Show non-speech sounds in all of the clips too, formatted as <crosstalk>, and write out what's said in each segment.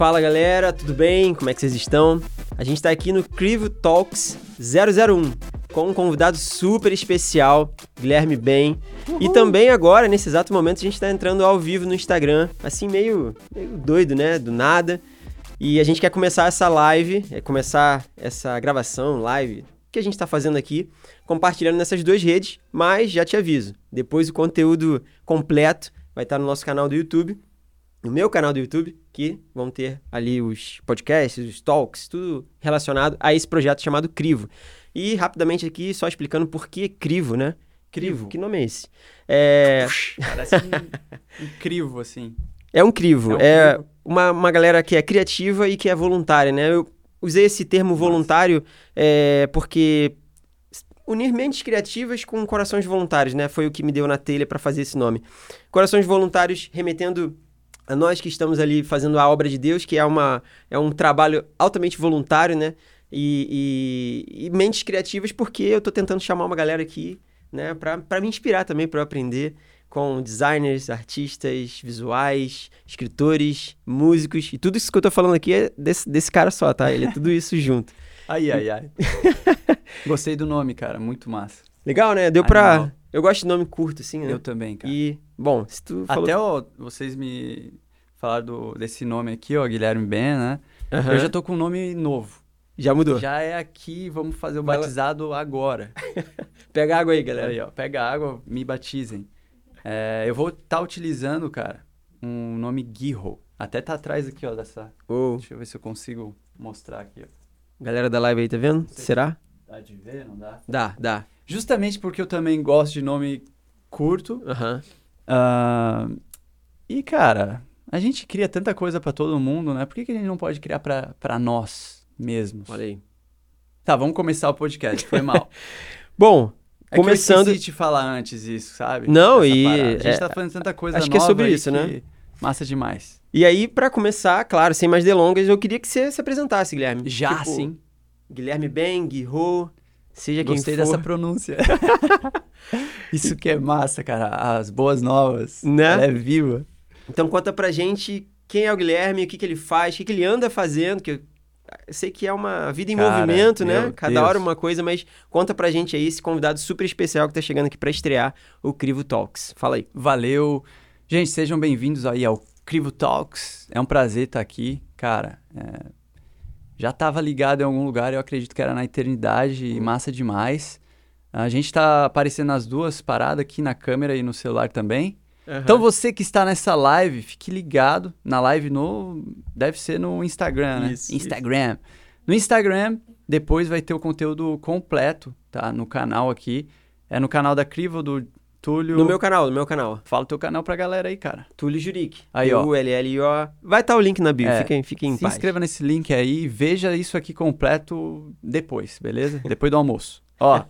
Fala galera, tudo bem? Como é que vocês estão? A gente está aqui no Crivo Talks 001 com um convidado super especial, Guilherme Ben. E também agora, nesse exato momento, a gente está entrando ao vivo no Instagram, assim meio, meio doido, né? Do nada. E a gente quer começar essa live, é começar essa gravação, live, que a gente está fazendo aqui, compartilhando nessas duas redes, mas já te aviso, depois o conteúdo completo vai estar no nosso canal do YouTube, no meu canal do YouTube, que vão ter ali os podcasts, os talks, tudo relacionado a esse projeto chamado Crivo. E rapidamente aqui, só explicando por que Crivo, né? Crivo, que nome é esse? É, Parece um, um crivo, assim. é um crivo, É um é, crivo. uma, uma galera que é criativa e que é voluntária, né? Eu usei esse termo voluntário é, porque unir mentes criativas com corações voluntários, né? Foi o que me deu na telha para fazer esse nome. Corações voluntários remetendo a nós que estamos ali fazendo a obra de Deus, que é, uma, é um trabalho altamente voluntário, né? E, e- e mentes criativas, porque eu tô tentando chamar uma galera aqui, né? Para me inspirar também, para eu aprender com designers, artistas, visuais, escritores, músicos. E tudo isso que eu tô falando aqui é desse, desse cara só, tá? Ele é tudo isso <laughs> junto. Ai, ai, ai. <laughs> Gostei do nome, cara. Muito massa. Legal, né? Deu pra. Eu gosto de nome curto, assim, né? Eu também, cara. E, bom, se tu falou... Até ó, vocês me falaram do- desse nome aqui, ó, Guilherme Ben, né? Aham. Eu já tô com um nome novo. Já mudou. Já é aqui, vamos fazer o batizado agora. <laughs> Pega água aí, galera. Aí, ó, pega água, me batizem. É, eu vou estar utilizando, cara, um nome Guirro. Até tá atrás aqui, ó, dessa... Ô, Deixa eu ver se eu consigo mostrar aqui, ó. galera da live aí, tá vendo? Será? Dá de ver, não dá? Dá, dá. Justamente porque eu também gosto de nome curto. Aham. Ah, e, cara, a gente cria tanta coisa pra todo mundo, né? Por que, que a gente não pode criar pra pra nós mesmos? Olha aí. Tá, vamos começar o podcast. Foi mal. <laughs> Bom, É que começando... eu esqueci de falar antes isso, sabe? Não, Dessa e- parada. A gente é, tá fazendo tanta coisa acho que é sobre isso, né? que Massa demais. E aí, pra começar, claro, sem mais delongas, eu queria que você se apresentasse, Guilherme. Já, Tipo, sim. Guilherme Ben, Guirro, seja Gostei quem for. dessa pronúncia. <laughs> isso que é massa, cara. As boas novas. Né? Ela é viva. Então conta pra gente quem é o Guilherme, o que, que ele faz, o que, que ele anda fazendo, que eu sei que é uma vida em Cara, movimento, né? Cada Deus. hora uma coisa, mas conta pra gente aí esse convidado super especial que tá chegando aqui pra estrear o Crivo Talks. Fala aí. Valeu. Gente, sejam bem-vindos aí ao Crivo Talks. É um prazer estar aqui. Cara, é, já estava ligado em algum lugar, eu acredito que era na eternidade, e massa demais. A gente tá aparecendo nas duas paradas aqui na câmera e no celular também. Então você que está nessa live, fique ligado na live no. Deve ser no Instagram, né? Isso, Instagram. No Instagram, depois vai ter o conteúdo completo, tá? No canal aqui. É no canal da Crivo, do Túlio. No meu canal, no meu canal. Fala o teu canal pra galera aí, cara. Túlio Juric. Aí, ó. U-L-L-I-O. Vai estar o link na bio, É, fiquem, fiquem em Se paz. inscreva nesse link aí e veja isso aqui completo depois, beleza? <laughs> depois do almoço. Ó.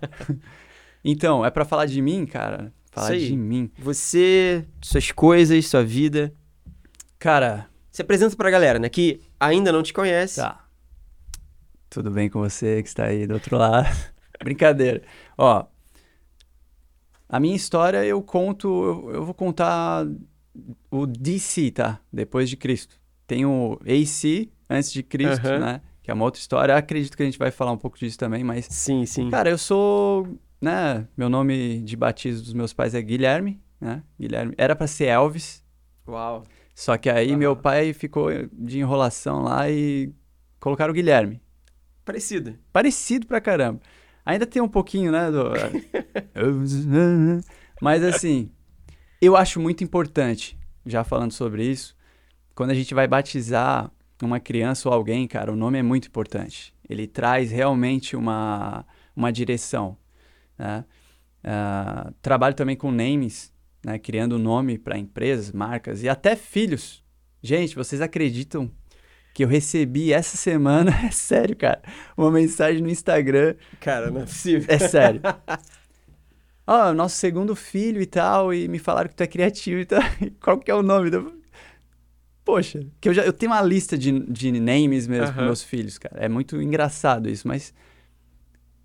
<laughs> então, é pra falar de mim, cara? Falar de mim. Você, suas coisas, sua vida. Cara, Se apresenta pra galera, né? Que ainda não te conhece. Tá. Tudo bem com você que está aí do outro lado? <laughs> Brincadeira. Ó, a minha história eu conto, eu, eu vou contar o DC, tá? Depois de Cristo. Tem o AC antes de Cristo, Aham. né? Que é uma outra história. Acredito que a gente vai falar um pouco disso também, mas Sim, sim. Cara, eu sou, né, meu nome de batismo dos meus pais é Guilherme, né? Guilherme. Era pra ser Elvis, Uau. só que aí Uau. meu pai ficou de enrolação lá e colocaram o Guilherme. Parecido. Parecido pra caramba. Ainda tem um pouquinho, né, do... <laughs> Mas assim, eu acho muito importante, já falando sobre isso, quando a gente vai batizar uma criança ou alguém, cara, o nome é muito importante. Ele traz realmente uma, uma direção, né? Ah, trabalho também com names, né? Criando nome para empresas, marcas e até filhos. Gente, vocês acreditam que eu recebi essa semana, <laughs> é sério, cara, uma mensagem no Instagram Cara, não é possível. é sério. <laughs> Ó, nosso segundo filho e tal, e me falaram que tu é criativo e tal. <laughs> Qual que é o nome? do- Poxa, que eu já eu tenho uma lista de, de names mesmo para Aham. meus filhos, cara. É muito engraçado isso, mas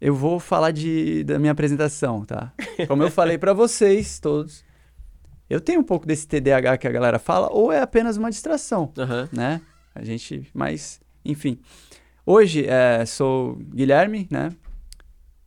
eu vou falar de, da minha apresentação, tá? Como eu falei para vocês todos, eu tenho um pouco desse TDAH que a galera fala, ou é apenas uma distração né? A gente, mas, enfim. Hoje é, sou Guilherme, né?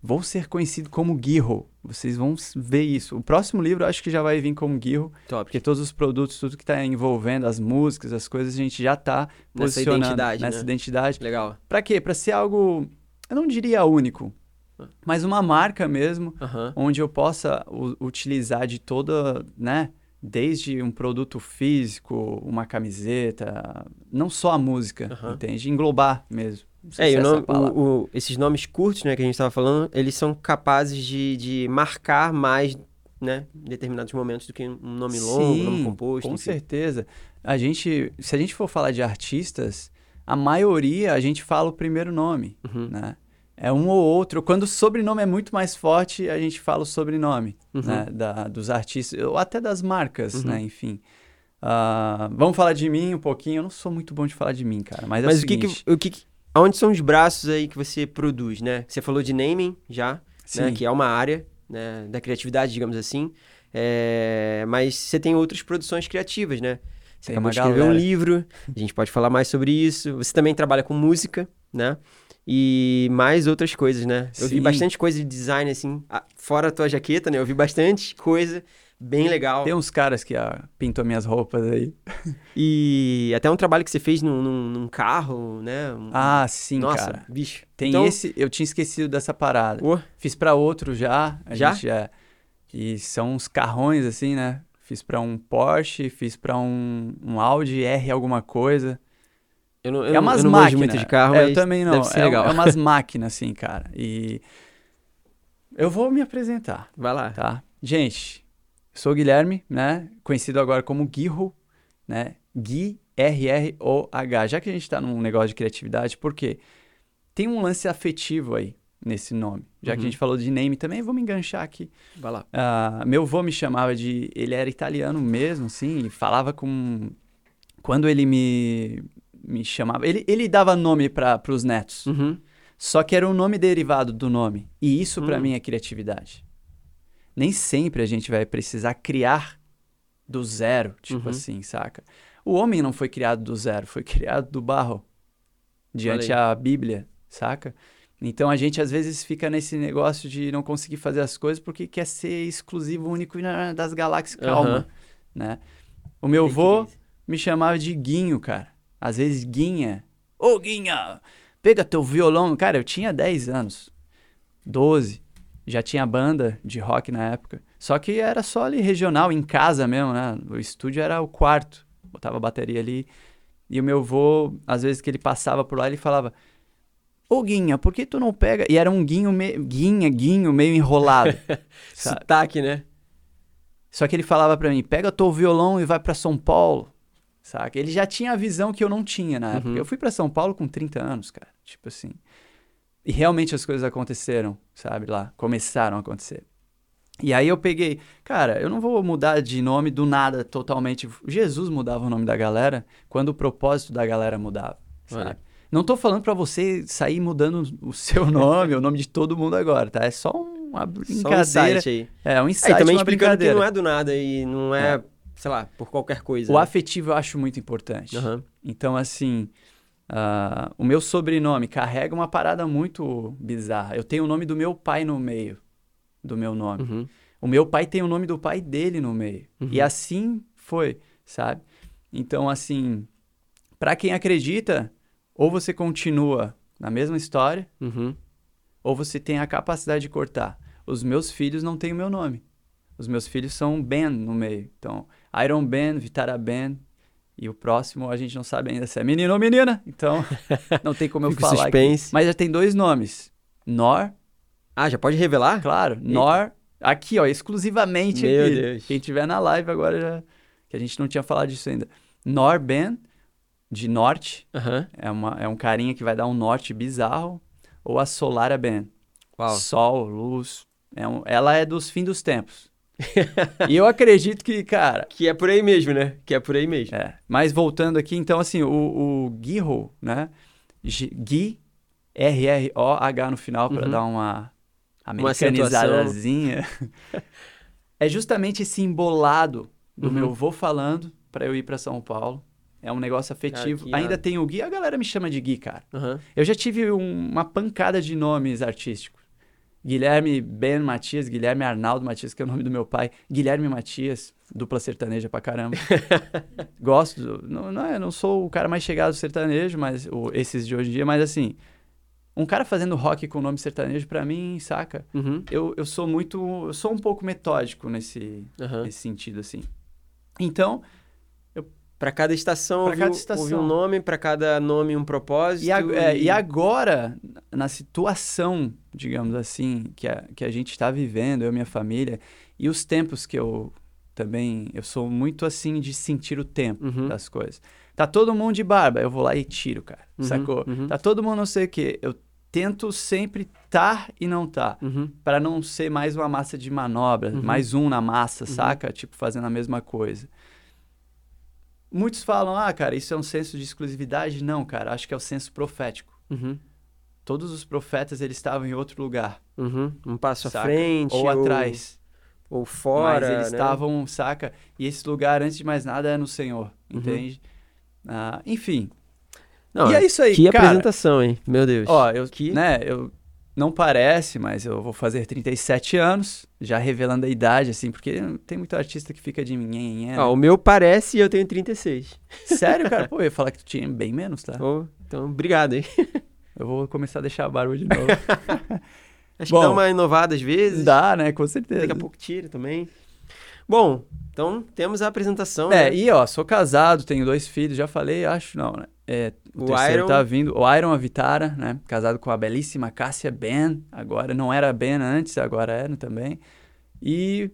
Vou ser conhecido como Guirro. Vocês vão ver isso. O próximo livro acho que já vai vir como Guirro. Top. Porque todos os produtos, tudo que está envolvendo, as músicas, as coisas, a gente já está Nessa posicionando identidade, nessa né? identidade. Legal. Pra quê? Pra ser algo, eu não diria único, Ah. mas uma marca mesmo, onde eu possa utilizar de toda, né? Desde um produto físico, uma camiseta, não só a música, Aham. entende? Englobar mesmo. É, essa nome- o- o- esses nomes curtos, né, que a gente estava falando, eles são capazes de, de marcar mais, né, determinados momentos do que um nome longo, um nome Sim, composto, Com enfim. certeza. A gente, se a gente for falar de artistas, a maioria a gente fala o primeiro nome, Uhum, né? É um ou outro. Quando o sobrenome é muito mais forte, a gente fala o sobrenome, uhum. né? Da, dos artistas, ou até das marcas, Uhum. né? Enfim. Ah, vamos falar de mim um pouquinho. Eu não sou muito bom de falar de mim, cara. Mas, é Mas o o que, seguinte, que, o que que- aonde são os braços aí que você produz, né? Você falou de naming já, né, que é uma área né, da criatividade, digamos assim. É, mas você tem outras produções criativas, né? Você Tem acabou de escrever um galera. livro, a gente pode falar mais sobre isso. Você também trabalha com música, né? E mais outras coisas, né? Eu vi Sim. bastante coisa de design, assim, fora a tua jaqueta, né? Eu vi bastante coisa bem legal. tem uns caras que ah, pintam minhas roupas aí. <laughs> E até um trabalho que você fez num, num- num carro, né? Um- Ah, sim, Nossa, cara. bicho. Tem Então, esse, eu tinha esquecido dessa parada. Ô, Fiz pra outro já. A Já? Gente já. E são uns carrões assim, né? Fiz pra um Porsche, fiz pra um, um Audi R alguma coisa. Eu não, eu é umas eu não manjo máquinas. muito de carro, É, eu também não. é, legal. é umas <laughs> máquinas assim, cara. E eu vou me apresentar, Vai lá. tá? Gente, sou o Guilherme, né? Conhecido agora como Guirro, né? Gui R-R-O-H. Já que a gente tá num negócio de criatividade, por quê? Tem um lance afetivo aí nesse nome. Já que Uhum. a gente falou de name também, vou me enganchar aqui. Vai lá. Ah, meu avô me chamava de. Ele era italiano mesmo, assim, e falava com. Quando ele me, me chamava. Ele, ele dava nome para os netos. Uhum. Só que era um nome derivado do nome. E isso, pra Hum. mim, é criatividade. Nem sempre a gente vai precisar criar do zero, tipo Uhum. assim, saca? O homem não foi criado do zero, foi criado do barro. Diante Olha a Bíblia, saca? Então a gente às vezes fica nesse negócio de não conseguir fazer as coisas porque quer ser exclusivo, único das galáxias. Calma, né? O meu avô me chamava de Guinho, cara. Às vezes Guinha. Ô, Guinha, pega teu violão. Cara, eu tinha 10 anos. 12. Já tinha banda de rock na época. Só que era só ali regional, em casa mesmo, né? O estúdio era o quarto. Botava a bateria ali. E o meu avô, às vezes que ele passava por lá, ele falava... Ô, Guinha, por que tu não pega... E era um guinho, me... guinha, guinho, meio enrolado. <laughs> Sotaque, né? Só que ele falava pra mim, pega teu violão e vai pra São Paulo, saca? Ele já tinha a visão que eu não tinha na época. Uhum. Eu fui pra São Paulo com 30 anos, cara, tipo assim. E realmente as coisas aconteceram, sabe, lá, começaram a acontecer. E aí eu peguei, cara, eu não vou mudar de nome do nada totalmente. Jesus mudava o nome da galera quando o propósito da galera mudava, sabe? Olha. Não tô falando pra você sair mudando o seu <laughs> nome, o nome de todo mundo agora, tá? É só uma Só um brincadeira. insight aí. é, um É, insight, e também uma explicando que brincadeira. não é do nada e não é, sei lá, por qualquer coisa. O né? afetivo eu acho muito importante. Aham. Então, assim, ah, o meu sobrenome carrega uma parada muito bizarra. Eu tenho o nome do meu pai no meio do meu nome. Uhum. O meu pai tem o nome do pai dele no meio. Uhum. E assim foi, sabe? Então, assim, pra quem acredita, ou você continua na mesma história, Uhum. ou você tem a capacidade de cortar. Os meus filhos não têm o meu nome. Os meus filhos são Ben no meio. Então, Iron Ben, Vitara Ben. E o próximo a gente não sabe ainda se é menino ou menina. Então, <laughs> não tem como eu falar. aqui. suspense. Mas já tem dois nomes. Nor, Ah, já pode revelar? claro. Nor, aqui, ó, exclusivamente Meu aqui. Deus. Quem tiver na live agora já. Que a gente não tinha falado disso ainda. Nor Ben, de norte. Aham. É, uma, é um carinha que vai dar um norte bizarro. Ou a Solara Ben. Uau. Sol, luz. É um- ela é dos fins dos tempos. E eu acredito que, cara. Que é por aí mesmo, né? Que é por aí mesmo. É. Mas voltando aqui, então, assim, o, o Guirro, né? G- Gui, R-R-O-H no final, para Uhum. dar uma americanizadazinha. <laughs> é justamente esse embolado do Uhum. meu vô falando para eu ir para São Paulo. É um negócio afetivo. Ainda tem o Gui, a galera me chama de Gui, cara. Aham. Eu já tive um- uma pancada de nomes artísticos. Guilherme Ben Matias, Guilherme Arnaldo Matias, que é o nome do meu pai. Guilherme Matias, dupla sertaneja pra caramba. <laughs> Gosto, do- não, não, é, não sou o cara mais chegado do sertanejo, mas o- esses de hoje em dia, mas assim, um cara fazendo rock com nome sertanejo, pra mim, saca? Uhum. Eu, eu sou muito, eu sou um pouco metódico nesse, Aham. nesse sentido, assim. Então, Pra cada estação, Pra houve, cada houve estação. um nome, pra cada nome um propósito. E, ag- é, e agora, na situação, digamos assim, que a, que a gente está vivendo, eu e minha família, e os tempos que eu também. Eu sou muito assim de sentir o tempo Uhum. das coisas. Tá todo mundo de barba, eu vou lá e tiro, cara. Uhum, sacou? uhum. Tá todo mundo não sei o quê. Eu tento sempre tá e não tá. Uhum. Pra não ser mais uma massa de manobra, Uhum. mais um na massa, saca? Tipo, fazendo a mesma coisa. Muitos falam, ah, cara, isso é um senso de exclusividade. Não, cara, acho que é o senso profético. Uhum. Todos os profetas, eles estavam em outro lugar. Uhum. Um passo à saca? frente. Ou atrás. Ou fora. mas eles né? estavam, saca? E esse lugar, antes de mais nada, é no Senhor, Uhum. entende? Ah, enfim. Não, e é isso aí, Que cara. apresentação, hein? Meu Deus. Ó, eu, Que- né, eu não parece, mas eu vou fazer 37 anos, já revelando a idade, assim, porque tem muito artista que fica de mim, Ó, o meu parece e eu tenho 36. Sério, cara? <laughs> Pô, eu ia falar que tu tinha bem menos, tá? Ô, então, obrigado, hein? <laughs> Eu vou começar a deixar a barba de novo. <laughs> Acho Bom, que dá uma inovada às vezes. Dá, né? Com certeza. Daqui a pouco tira também. Bom, então temos a apresentação. É, né? e ó, sou casado, tenho dois filhos, já falei, acho não, né? É, o, O terceiro Iron- tá vindo, o Iron Avitara, né? Casado com a belíssima Cássia Ben, agora não era Ben antes, agora era também. E,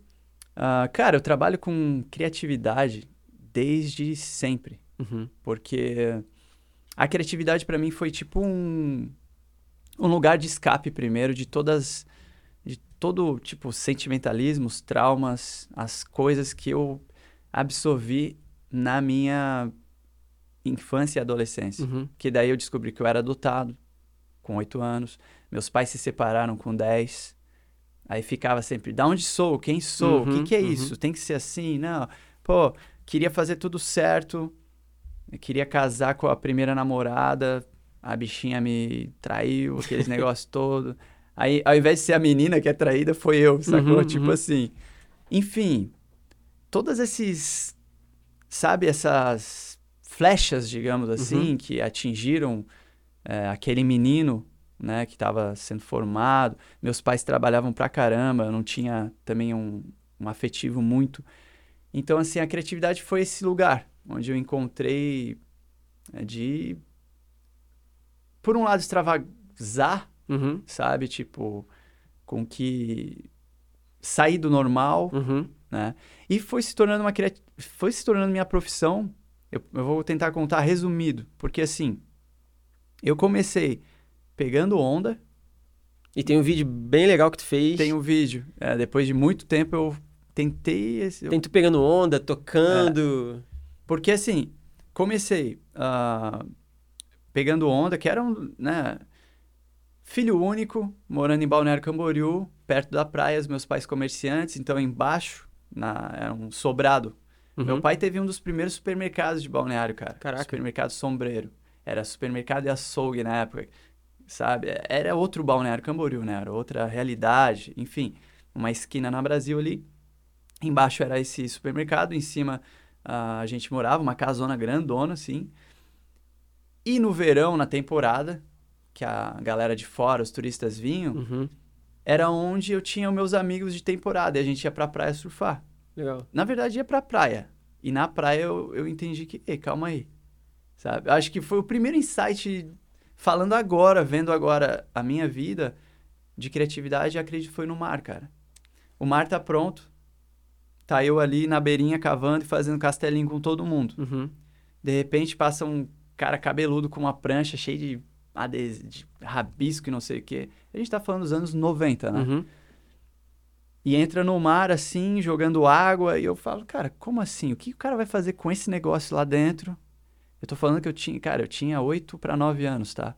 ah, cara, eu trabalho com criatividade desde sempre, Uhum. porque a criatividade pra mim foi tipo um, um lugar de escape primeiro de todas de todo tipo sentimentalismos, traumas, as coisas que eu absorvi na minha infância e adolescência. Uhum. Que daí eu descobri que eu era adotado com oito anos, meus pais se separaram com 10. Aí ficava sempre, da onde sou? Quem sou? o Uhum, que, que é uhum. isso? Tem que ser assim? Não. Pô, queria fazer tudo certo. Eu queria casar com a primeira namorada. A bichinha me traiu, aqueles <laughs> negócios todos. Aí, ao invés de ser a menina que é traída, foi eu, sacou? Uhum, tipo uhum. assim. Enfim, todas esses, sabe, essas flechas, digamos assim, Uhum. que atingiram é, aquele menino, né, que estava sendo formado. Meus pais trabalhavam pra caramba, eu não tinha também um, um afetivo muito. Então, assim, a criatividade foi esse lugar onde eu encontrei é, de, por um lado, extravasar Uhum. sabe? Tipo, com que sair do normal, Uhum. né? E foi se tornando uma criati... foi se tornando minha profissão. Eu, eu vou tentar contar resumido, porque assim, eu comecei pegando onda, E tem um vídeo bem legal que tu fez. tem um vídeo. é, depois de muito tempo eu tentei esse, eu- Tem tu pegando onda, tocando. Porque assim, comecei ah, pegando onda, que era um, né, filho único, morando em Balneário Camboriú, perto da praia, os meus pais comerciantes, então embaixo, na, era um sobrado. Uhum. Meu pai teve um dos primeiros supermercados de Balneário, cara. Caraca. Supermercado Sombreiro. Era supermercado e açougue na época, sabe? Era outro Balneário Camboriú, né? Era outra realidade, enfim. Uma esquina na Brasil ali. Embaixo era esse supermercado, em cima ah, a gente morava, uma casona grandona, assim. E no verão, na temporada, que a galera de fora, os turistas vinham, Uhum. era onde eu tinha meus amigos de temporada e a gente ia pra praia surfar. Legal. Na verdade, ia pra praia. E na praia eu, eu entendi que, ei, calma aí. Sabe? Acho que foi o primeiro insight, falando agora, vendo agora a minha vida de criatividade, acredito que foi no mar, cara. O mar tá pronto. Tá eu ali na beirinha cavando e fazendo castelinho com todo mundo. Uhum. De repente passa um cara cabeludo com uma prancha cheia de, de rabisco e não sei o quê. A gente tá falando dos anos 90, né? Uhum. E entra no mar assim, jogando água, e eu falo, cara, como assim? O que o cara vai fazer com esse negócio lá dentro? Eu tô falando que eu tinha, cara, eu tinha 8 para 9 anos, tá?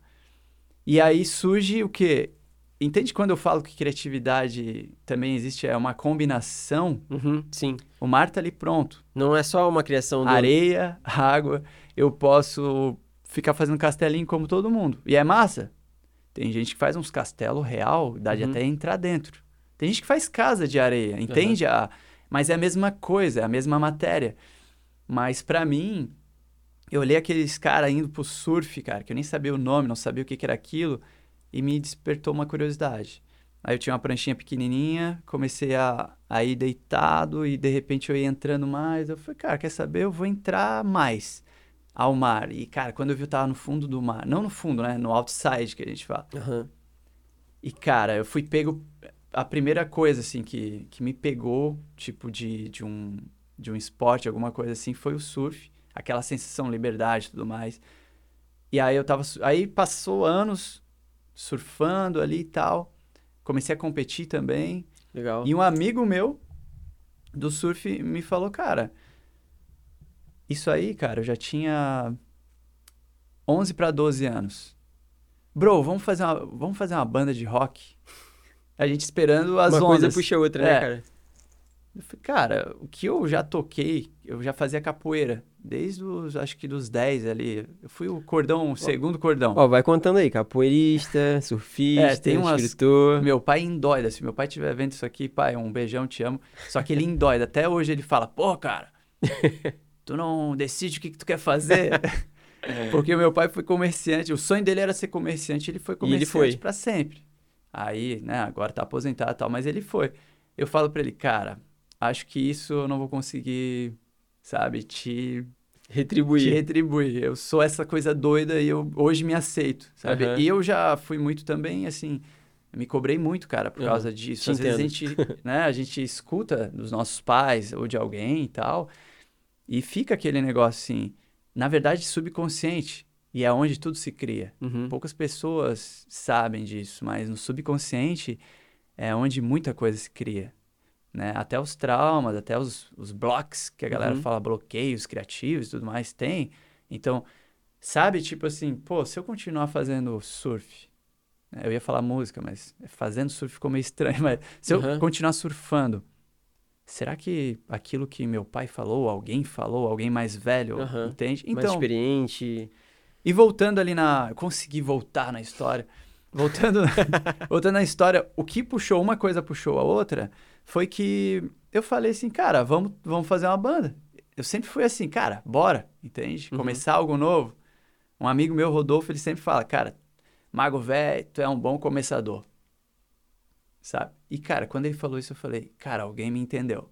E aí surge o quê? entende quando eu falo que criatividade também existe, é uma combinação? Uhum, sim. O mar tá ali pronto. Não é só uma criação do... Areia, água. Eu posso ficar fazendo castelinho como todo mundo. E é massa. Tem gente que faz uns castelos real, dá de Uhum. até entrar dentro. Tem gente que faz casa de areia, entende? A... Mas é a mesma coisa, é a mesma matéria. Mas pra mim, eu olhei aqueles caras indo pro surf, cara, que eu nem sabia o nome, não sabia o que, que era aquilo, e me despertou uma curiosidade. Aí eu tinha uma pranchinha pequenininha, comecei a, a ir deitado e de repente eu ia entrando mais. Eu falei, cara, quer saber? Eu vou entrar mais ao mar. E, cara, quando eu vi, eu tava no fundo do mar. Não no fundo, né? No outside que a gente fala. Aham. E, cara, eu fui pego. A primeira coisa, assim, que, que me pegou, tipo, de, de, um, de um esporte, alguma coisa assim, foi o surf. Aquela sensação, liberdade e tudo mais. E aí eu tava. Aí passou anos surfando ali e tal. Comecei a competir também. Legal. E um amigo meu do surf me falou, cara, isso aí, cara, eu já tinha 11 para 12 anos. Bro, vamos fazer uma, vamos fazer uma banda de rock? A gente esperando as Uma ondas. coisa puxa a outra, né, É. cara? Eu falei, cara, o que eu já toquei, eu já fazia capoeira. Desde os, acho que dos 10 ali. Eu fui o cordão, o segundo cordão. Ó, vai contando aí, capoeirista, <laughs> surfista, É, tem umas- escritor. Meu pai endoida. Se meu pai estiver vendo isso aqui, pai, um beijão, te amo. Só que ele endoida. Até hoje ele fala, pô, cara, <laughs> tu não decide o que, que tu quer fazer? <laughs> Porque o meu pai foi comerciante. O sonho dele era ser comerciante. Ele foi ele comerciante foi. pra sempre. Aí, né, agora tá aposentado e tal. Mas ele foi. Eu falo pra ele, cara, acho que isso eu não vou conseguir, sabe, te te Retribuir. retribuir. Eu sou essa coisa doida e eu hoje me aceito, sabe? Aham. E eu já fui muito também, assim, me cobrei muito, cara, por causa disso. Te Às vezes a gente, né, a gente escuta dos nossos pais ou de alguém e tal, e fica aquele negócio assim, na verdade subconsciente, e é onde tudo se cria. Uhum. Poucas pessoas sabem disso, mas no subconsciente é onde muita coisa se cria. Né? Até os traumas, até os, os blocos, que a galera Uhum. fala bloqueios criativos e tudo mais, tem. Então, sabe, tipo assim, pô, se eu continuar fazendo surf, né, eu ia falar música, mas fazendo surf ficou meio estranho, <laughs> mas se eu Uhum. continuar surfando, será que aquilo que meu pai falou, alguém falou, alguém mais velho, Aham. entende? Mais Então, experiente. E voltando ali na. eu Consegui voltar na história. Voltando, <laughs> voltando na história, o que puxou uma coisa puxou a outra foi que eu falei assim, cara, vamos, vamos fazer uma banda. Eu sempre fui assim, cara, bora, entende? Uhum. Começar algo novo. Um amigo meu, Rodolfo, ele sempre fala, cara, Mago velho, tu é um bom começador. Sabe? E, cara, quando ele falou isso, eu falei, cara, alguém me entendeu.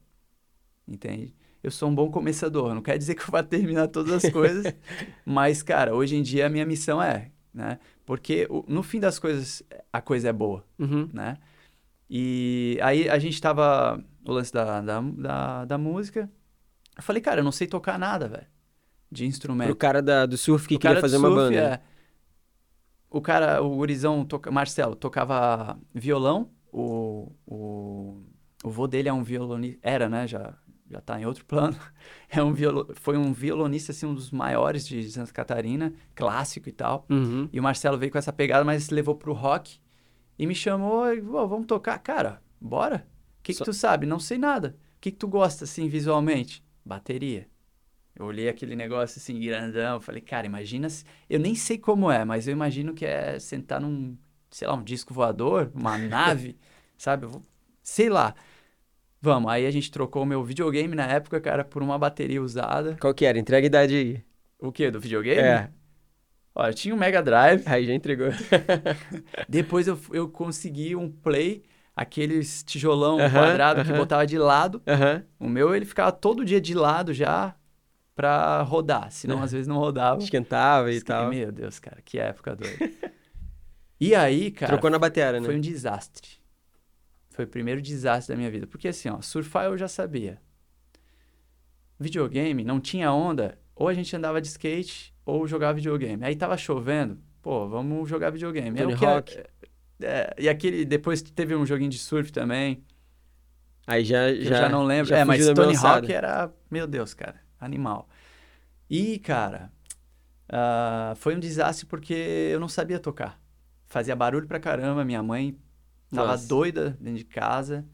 Entende? Eu sou um bom começador. Não quer dizer que eu vá terminar todas as coisas, <laughs> mas, cara, hoje em dia a minha missão é, né? Porque o- no fim das coisas, a coisa é boa, Uhum. né? E aí a gente tava no lance da, da, da, da música. Eu falei, cara, eu não sei tocar nada, velho, de instrumento. Pro cara da- do surf que O queria fazer uma surf, banda. é. O cara, o gurizão, toca... Marcelo, tocava violão. O, o, o vô dele é um violonista. Era, né? Já, já tá em outro <laughs> plano. É um violo... Foi um violonista, assim, um dos maiores de Santa Catarina, clássico e tal. Uhum. E o Marcelo veio com essa pegada, mas levou pro rock. E me chamou e, "Pô, vamos tocar. Cara, bora. O que, Só- que tu sabe? Não sei nada. O que, que tu gosta, assim, visualmente? Bateria. Eu olhei aquele negócio assim, grandão, falei, cara, imagina se... Eu nem sei como é, mas eu imagino que é sentar num, sei lá, um disco voador, uma <laughs> nave, sabe? Vou- Sei lá. Vamos, aí a gente trocou o meu videogame na época, cara, por uma bateria usada. Qual que era? Entrega a idade aí. O quê? Do videogame? É. Olha, eu tinha um Mega Drive. Aí já entregou. <laughs> Depois eu, eu consegui um Play, aqueles tijolão Aham, quadrado que aham. botava de lado. Aham. O meu, ele ficava todo dia de lado já pra rodar. Senão, às vezes, não rodava. Esquentava e Esque- tal. Meu Deus, cara, que época doida. e aí, cara, Trocou na batera, né? foi um desastre. Foi o primeiro desastre da minha vida. Porque assim, ó, surfar eu já sabia. Videogame, não tinha onda, ou a gente andava de skate, ou jogava videogame. Aí tava chovendo, pô, vamos jogar videogame. É Tony Hawk. é- e aquele, depois teve um joguinho de surf também, Aí já, já, já não lembro. já é, mas Tony. Hawk era, meu Deus, cara, animal. E, cara, ah, foi um desastre porque eu não sabia tocar. Fazia barulho pra caramba, minha mãe Tava Nossa. doida dentro de casa.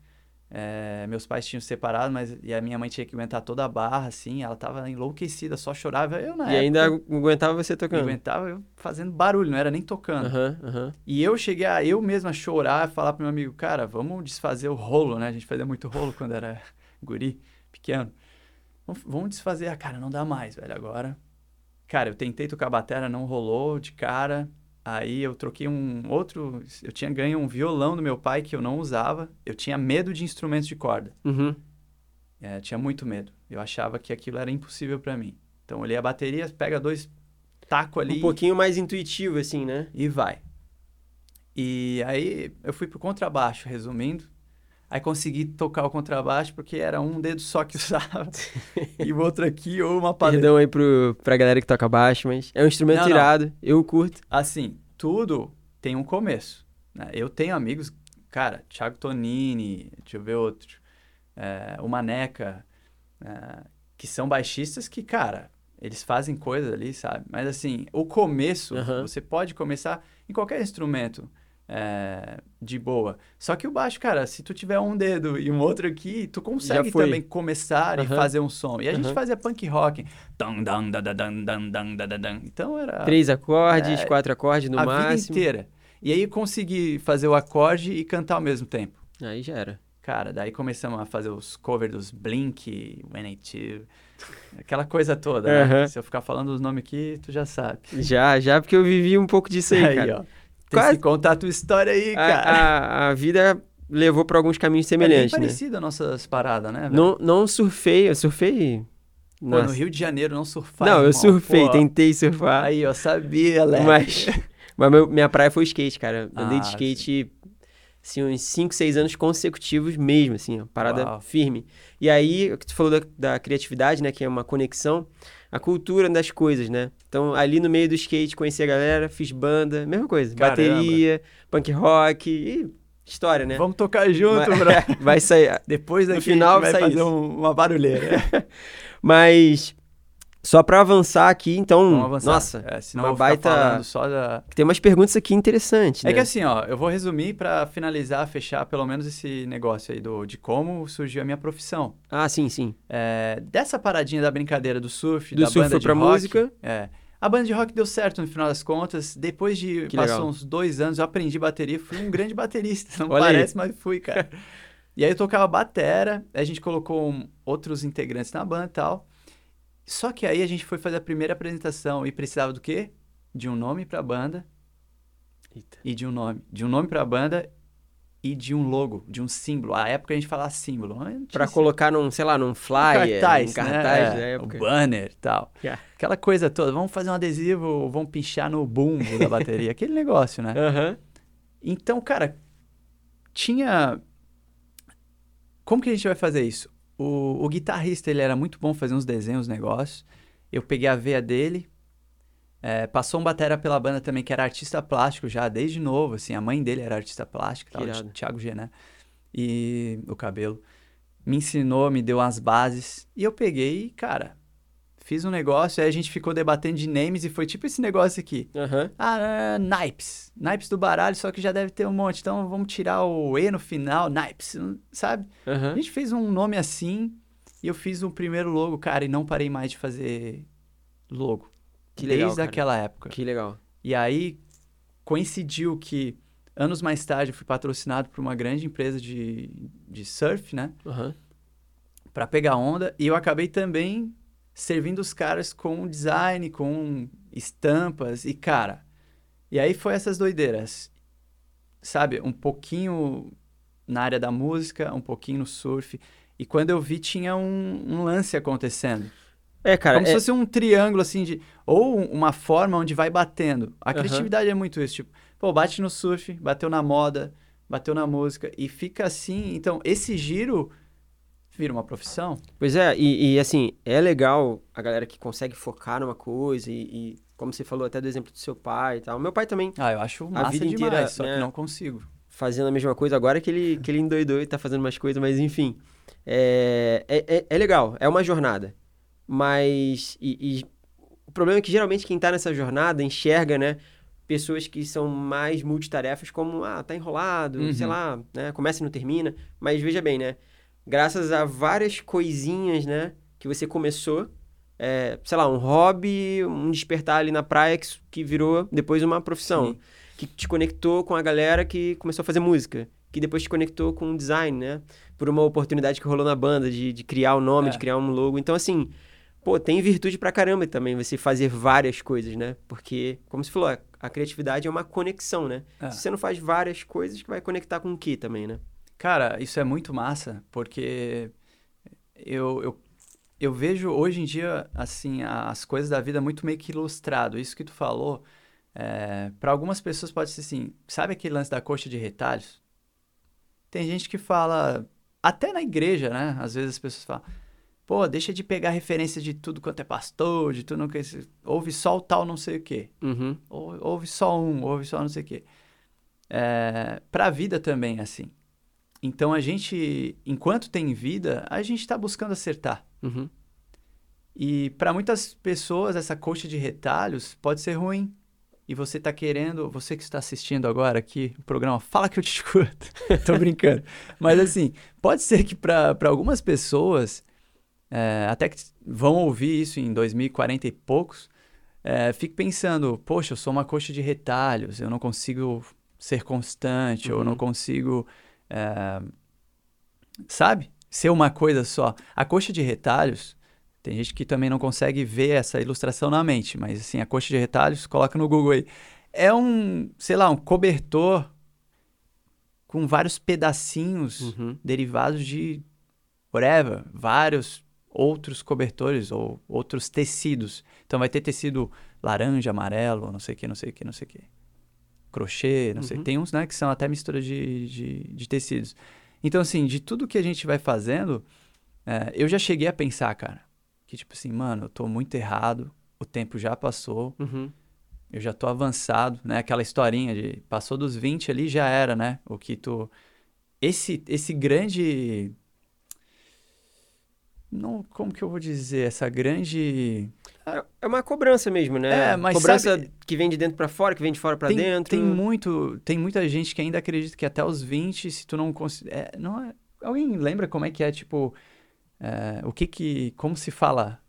É, meus pais tinham separado, mas e a minha mãe tinha que aguentar toda a barra, assim. Ela tava enlouquecida, só chorava. Eu, na E ainda época, aguentava você tocando. aguentava eu fazendo barulho, não era nem tocando. Aham, aham. E eu cheguei a eu mesmo a chorar, falar pro meu amigo, cara, vamos desfazer o rolo, né? A gente fazia muito rolo quando era <laughs> guri, pequeno. Vamos- Vamos desfazer. Ah, cara, não dá mais, velho, agora. Cara, eu tentei tocar batera, não rolou de cara. Aí eu troquei um outro. Eu tinha ganho um violão do meu pai que eu não usava. Eu tinha medo de instrumentos de corda. Uhum. É, tinha muito medo. Eu achava que aquilo era impossível pra mim. Então eu olhei a bateria, pega dois tacos ali Um pouquinho mais intuitivo, assim, né? e vai. E aí eu fui pro contrabaixo, resumindo. Aí consegui tocar o contrabaixo porque era um dedo só que usava <laughs> e o outro aqui ou uma paleta. Perdão aí pro, pra galera que toca baixo, mas é um instrumento Não, não. irado. Eu curto. Assim, tudo tem um começo. né? Eu tenho amigos, cara, Thiago Tonini, deixa eu ver outro, é, o Maneca, é, que são baixistas que, cara, eles fazem coisas ali, sabe? Mas assim, o começo, você pode começar em qualquer instrumento é, de boa. Só que o baixo, cara, se tu tiver um dedo e um outro aqui, tu consegue também começar e Aham. fazer um som. E a gente Aham. fazia punk rock. Então era Três acordes, é, quatro acordes no a vida máximo. inteira. E aí consegui fazer o acorde e cantar ao mesmo tempo. Aí já era. Cara, daí começamos a fazer os covers dos Blink, When I Two, aquela coisa toda, né? Se eu ficar falando os nomes aqui, tu já sabe. Já, já, porque eu vivi um pouco disso aí, cara. ó. Tem Quase- que contar a tua história aí, cara. A, a, a vida levou pra alguns caminhos é bem semelhantes, né? parecido as nossas paradas, né? velho? Não, não surfei, eu surfei. Pô, no. Rio de Janeiro não surfar, não, eu irmão. surfei, Pô, tentei surfar. Aí, ó, sabia, Léo. Mas, <laughs> mas meu- minha praia foi skate, cara. Andei Ah, de skate assim, uns 5, 6 anos consecutivos mesmo, assim, ó, parada Uau. firme. E aí, o que tu falou da, da criatividade, né, que é uma conexão, a cultura das coisas, né? Então, ali no meio do skate, conheci a galera, fiz banda, mesma coisa, Caramba. bateria, punk rock e história, né? Vamos tocar junto, Mas- bro. <laughs> vai sair. Depois No daqui final gente sai vai fazer isso. um- uma barulheira. <laughs> Mas só pra avançar aqui, então, avançar. nossa, É, senão uma baita- só da... tem umas perguntas aqui interessantes, É né? que assim, ó, eu vou resumir pra finalizar, fechar pelo menos esse negócio aí do, de como surgiu a minha profissão. Ah, sim, sim. É, dessa paradinha da brincadeira do surf, Do da surf banda de pra rock, música. É. A banda de rock deu certo no final das contas. Depois de Que passou legal. uns dois anos, eu aprendi bateria, fui um grande baterista. Não <laughs> Olha aí. parece, mas fui, cara. e aí eu tocava batera, a gente colocou um- outros integrantes na banda e tal. Só que aí a gente foi fazer a primeira apresentação e precisava do quê? De um nome pra banda Eita. e de um nome. De um nome pra banda e de um logo, de um símbolo. A época a gente falava símbolo. símbolo. colocar num, sei lá, num flyer, cartaz, um cartaz né? da É, época. O banner e tal. Yeah. Aquela coisa toda. Vamos fazer um adesivo, vamos pinchar no bumbo da bateria. <laughs> Aquele negócio, né? Aham. Então, cara, tinha... Como que a gente vai fazer isso? O, o guitarrista, ele era muito bom fazer uns desenhos, negócios. Eu peguei a veia dele. é, passou um batera pela banda também, que era artista plástico já, desde novo, assim. A mãe dele era artista plástico, tal, irado. Thiago G, né? E o cabelo. Me ensinou, me deu umas bases. E eu peguei cara, fiz um negócio. Aí a gente ficou debatendo de names e foi tipo esse negócio aqui. Aham. Ah, naipes. Naipes do baralho, só que já deve ter um monte. Então vamos tirar o E no final, naipes, sabe? A Aham. gente fez um nome assim e eu fiz o primeiro logo, cara, e não parei mais de fazer logo. Que legal, Desde cara. aquela época. Que legal. E aí coincidiu que anos mais tarde eu fui patrocinado por uma grande empresa de, de surf, né? Aham. Pra pegar onda. E eu acabei também servindo os caras com design, com estampas. E, cara, e aí foi essas doideiras. Sabe? Um pouquinho na área da música, um pouquinho no surf. E quando eu vi, tinha um, um lance acontecendo. É, cara, Como é- se fosse um triângulo, assim, de... Ou uma forma onde vai batendo. A criatividade é muito isso, tipo... Pô, bate no surf, bateu na moda, bateu na música. E fica assim... Então, esse giro vira uma profissão. Pois é, e, e, assim, é legal a galera que consegue focar numa coisa e, e, como você falou até do exemplo do seu pai e tal. Meu pai também Ah, eu acho massa vida demais, inteira, só né? que não consigo. fazendo a mesma coisa, agora que ele, que ele endoidou e tá fazendo umas coisas, mas enfim. É, é, é- é legal, é uma jornada. Mas. E, e o problema é que geralmente quem tá nessa jornada enxerga, né? pessoas que são mais multitarefas, como, ah, tá enrolado, Uhum. sei lá, né? Começa e não termina. Mas veja bem, né? Graças a várias coisinhas, né? Que você começou, é, sei lá, um hobby, um despertar ali na praia que, que virou depois uma profissão. Que te conectou com a galera que começou a fazer música. Que depois te conectou com o design, né? Por uma oportunidade que rolou na banda de, de criar o nome, É. de criar um logo. Então, assim, pô, tem virtude pra caramba também você fazer várias coisas, né? Porque, como você falou, a, a criatividade é uma conexão, né? É. Se você não faz várias coisas, que vai conectar com o que também, né? Cara, isso é muito massa, porque eu, eu, eu vejo hoje em dia, assim, as coisas da vida muito meio que ilustrado. Isso que tu falou, é, para algumas pessoas pode ser assim, sabe aquele lance da coxa de retalhos? Tem gente que fala, até na igreja, né? Às vezes as pessoas falam, pô, deixa de pegar referência de tudo quanto é pastor, de tudo que... Ouve só o tal não sei o quê. Uhum. Ou- Ouve só um, ouve só não sei o quê. É, para a vida também é assim. Então a gente, enquanto tem vida, a gente está buscando acertar. Uhum. E para muitas pessoas essa coxa de retalhos pode ser ruim. E você está querendo, você que está assistindo agora aqui o programa, fala que eu te <laughs> escuto. Tô brincando. Mas assim, pode ser que para algumas pessoas, é, até que vão ouvir isso em 2040 e poucos, é, fique pensando, poxa, eu sou uma coxa de retalhos, eu não consigo ser constante, eu Uhum. não consigo, é, sabe, ser uma coisa só. A coxa de retalhos, tem gente que também não consegue ver essa ilustração na mente, mas assim, a coxa de retalhos, coloca no Google aí. É um, sei lá, um cobertor com vários pedacinhos Uhum. derivados de whatever, vários outros cobertores ou outros tecidos. Então vai ter tecido laranja, amarelo, não sei o que, não sei o que, não sei o que. Crochê, não sei. Uhum. Tem uns, né, que são até mistura de, de, de tecidos. Então, assim, de tudo que a gente vai fazendo, é, eu já cheguei a pensar, cara, que tipo assim, mano, eu tô muito errado, o tempo já passou, Uhum. eu já tô avançado, né? Aquela historinha de passou dos 20 ali, já era, né? O que tu. Esse, esse grande. Não, como que eu vou dizer? Essa grande. É- É uma cobrança mesmo, né? É, mas cobrança sabe- que vem de dentro pra fora, que vem de fora pra tem, dentro. Tem muito, tem muita gente que ainda acredita que até os 20, se tu não conseguir. não é, alguém lembra como é que é, tipo. é, o que que. Como se fala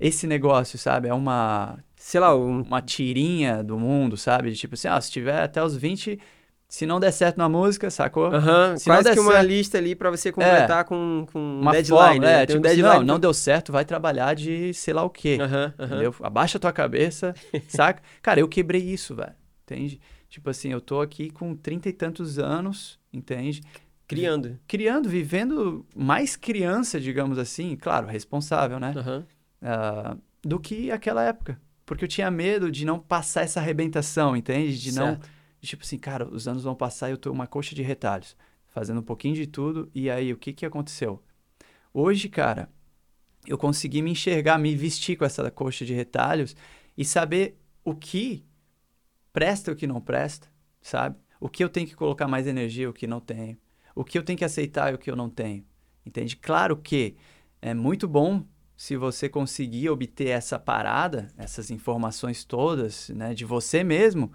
esse negócio, sabe? É uma. Sei lá, um... uma tirinha do mundo, sabe? De Tipo assim, ah, se tiver até os 20, se não der certo na música, sacou? Aham, Se não quase der que uma certo- lista ali pra você completar com, com um Uma deadline, forma, né? é, tipo um assim, deadline não, não deu certo, vai trabalhar de sei lá o quê. Aham, aham. Entendeu? Abaixa a tua cabeça, <laughs> saca? Cara, eu quebrei isso, velho. Entende? Tipo assim, eu tô aqui com trinta e tantos anos, entende? Criando. Criando, vivendo mais criança, digamos assim, claro, responsável, né? Aham. Ah, do que aquela época. Porque eu tinha medo de não passar essa arrebentação, entende? De não. Tipo assim, cara, os anos vão passar e eu tô uma coxa de retalhos, fazendo um pouquinho de tudo, e aí o que que aconteceu? Hoje, cara, eu consegui me enxergar, me vestir com essa coxa de retalhos e saber o que presta e o que não presta, sabe? O que eu tenho que colocar mais energia o que não tenho. O que eu tenho que aceitar e o que eu não tenho. Entende? Claro que é muito bom se você conseguir obter essa parada, essas informações todas, né, de você mesmo,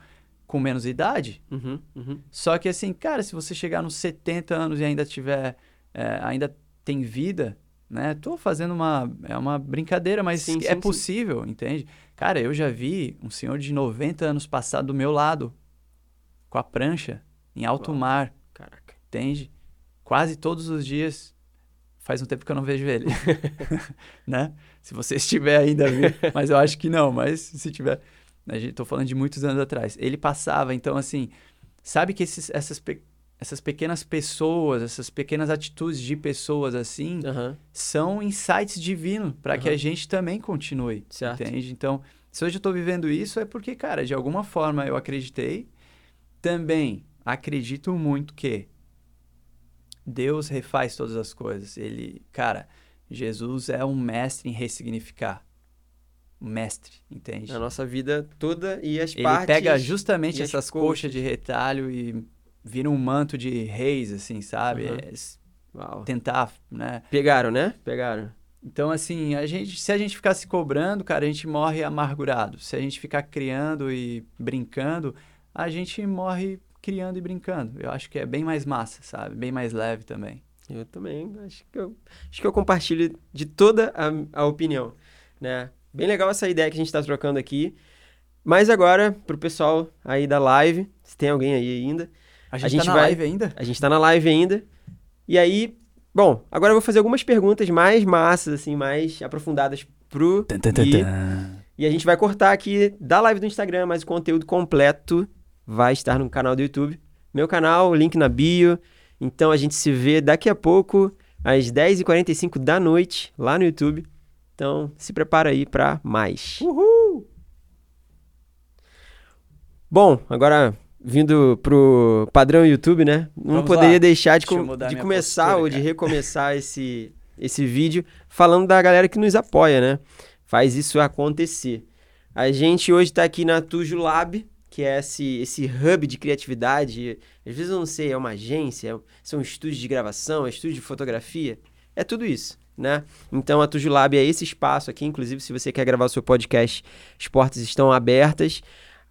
com menos idade. Uhum, uhum. Só que assim, cara, se você chegar nos 70 anos e ainda tiver, é, ainda tem vida, né? Tô fazendo uma, é uma brincadeira, mas Sim, é sim, sim. possível, entende? Cara, eu já vi um senhor de 90 anos passar do meu lado, com a prancha, em alto Uau. mar, Caraca. entende? Quase todos os dias. Faz um tempo que eu não vejo ele, <laughs> né? Se você estiver ainda mas eu acho que não, mas se tiver, tô falando de muitos anos atrás. Ele passava, então assim, sabe que esses, essas, pe- essas pequenas pessoas, essas pequenas atitudes de pessoas assim, Aham. são insights divinos para que Aham. a gente também continue, Certo. entende? Então, se hoje eu tô vivendo isso é porque, cara, de alguma forma eu acreditei. Também acredito muito que Deus refaz todas as coisas. Ele, cara, Jesus é um mestre em ressignificar. Mestre, entende? A nossa vida toda e as Ele partes... pega justamente as essas coxas. de retalho e vira um manto de reis, assim, sabe? Aham. É tentar, né? Pegaram, né? Pegaram. Então, assim, a gente, se a gente ficar se cobrando, cara, a gente morre amargurado. Se a gente ficar criando e brincando, a gente morre criando e brincando. Eu acho que é bem mais massa, sabe? Bem mais leve também. Eu também. Acho que eu, acho que eu compartilho de toda a, a opinião, né? Bem legal essa ideia que a gente está trocando aqui. Mas agora, pro pessoal aí da live, se tem alguém aí ainda. A gente, a gente tá na vai, live ainda? A gente tá na live ainda. E aí, bom, agora eu vou fazer algumas perguntas mais massas, assim, mais aprofundadas pro tum, tum, tum, E a gente vai cortar aqui da live do Instagram, mas o conteúdo completo vai estar no canal do YouTube. Meu canal, link na bio. Então a gente se vê daqui a pouco, às 10h45 da noite, lá no YouTube. Então se prepara aí para mais. Uhul! Bom, agora vindo pro padrão YouTube, né? Não Vamos poderia lá. deixar de, com, de começar postura, ou de recomeçar esse, esse vídeo falando da galera que nos apoia, né? Faz isso acontecer. A gente hoje está aqui na Tujo Lab, que é esse, esse hub de criatividade. Às vezes eu não sei, é uma agência, são estúdios de gravação, é estúdio de fotografia. É tudo isso, né? Então a Tujo Lab é esse espaço aqui. Inclusive, se você quer gravar o seu podcast, as portas estão abertas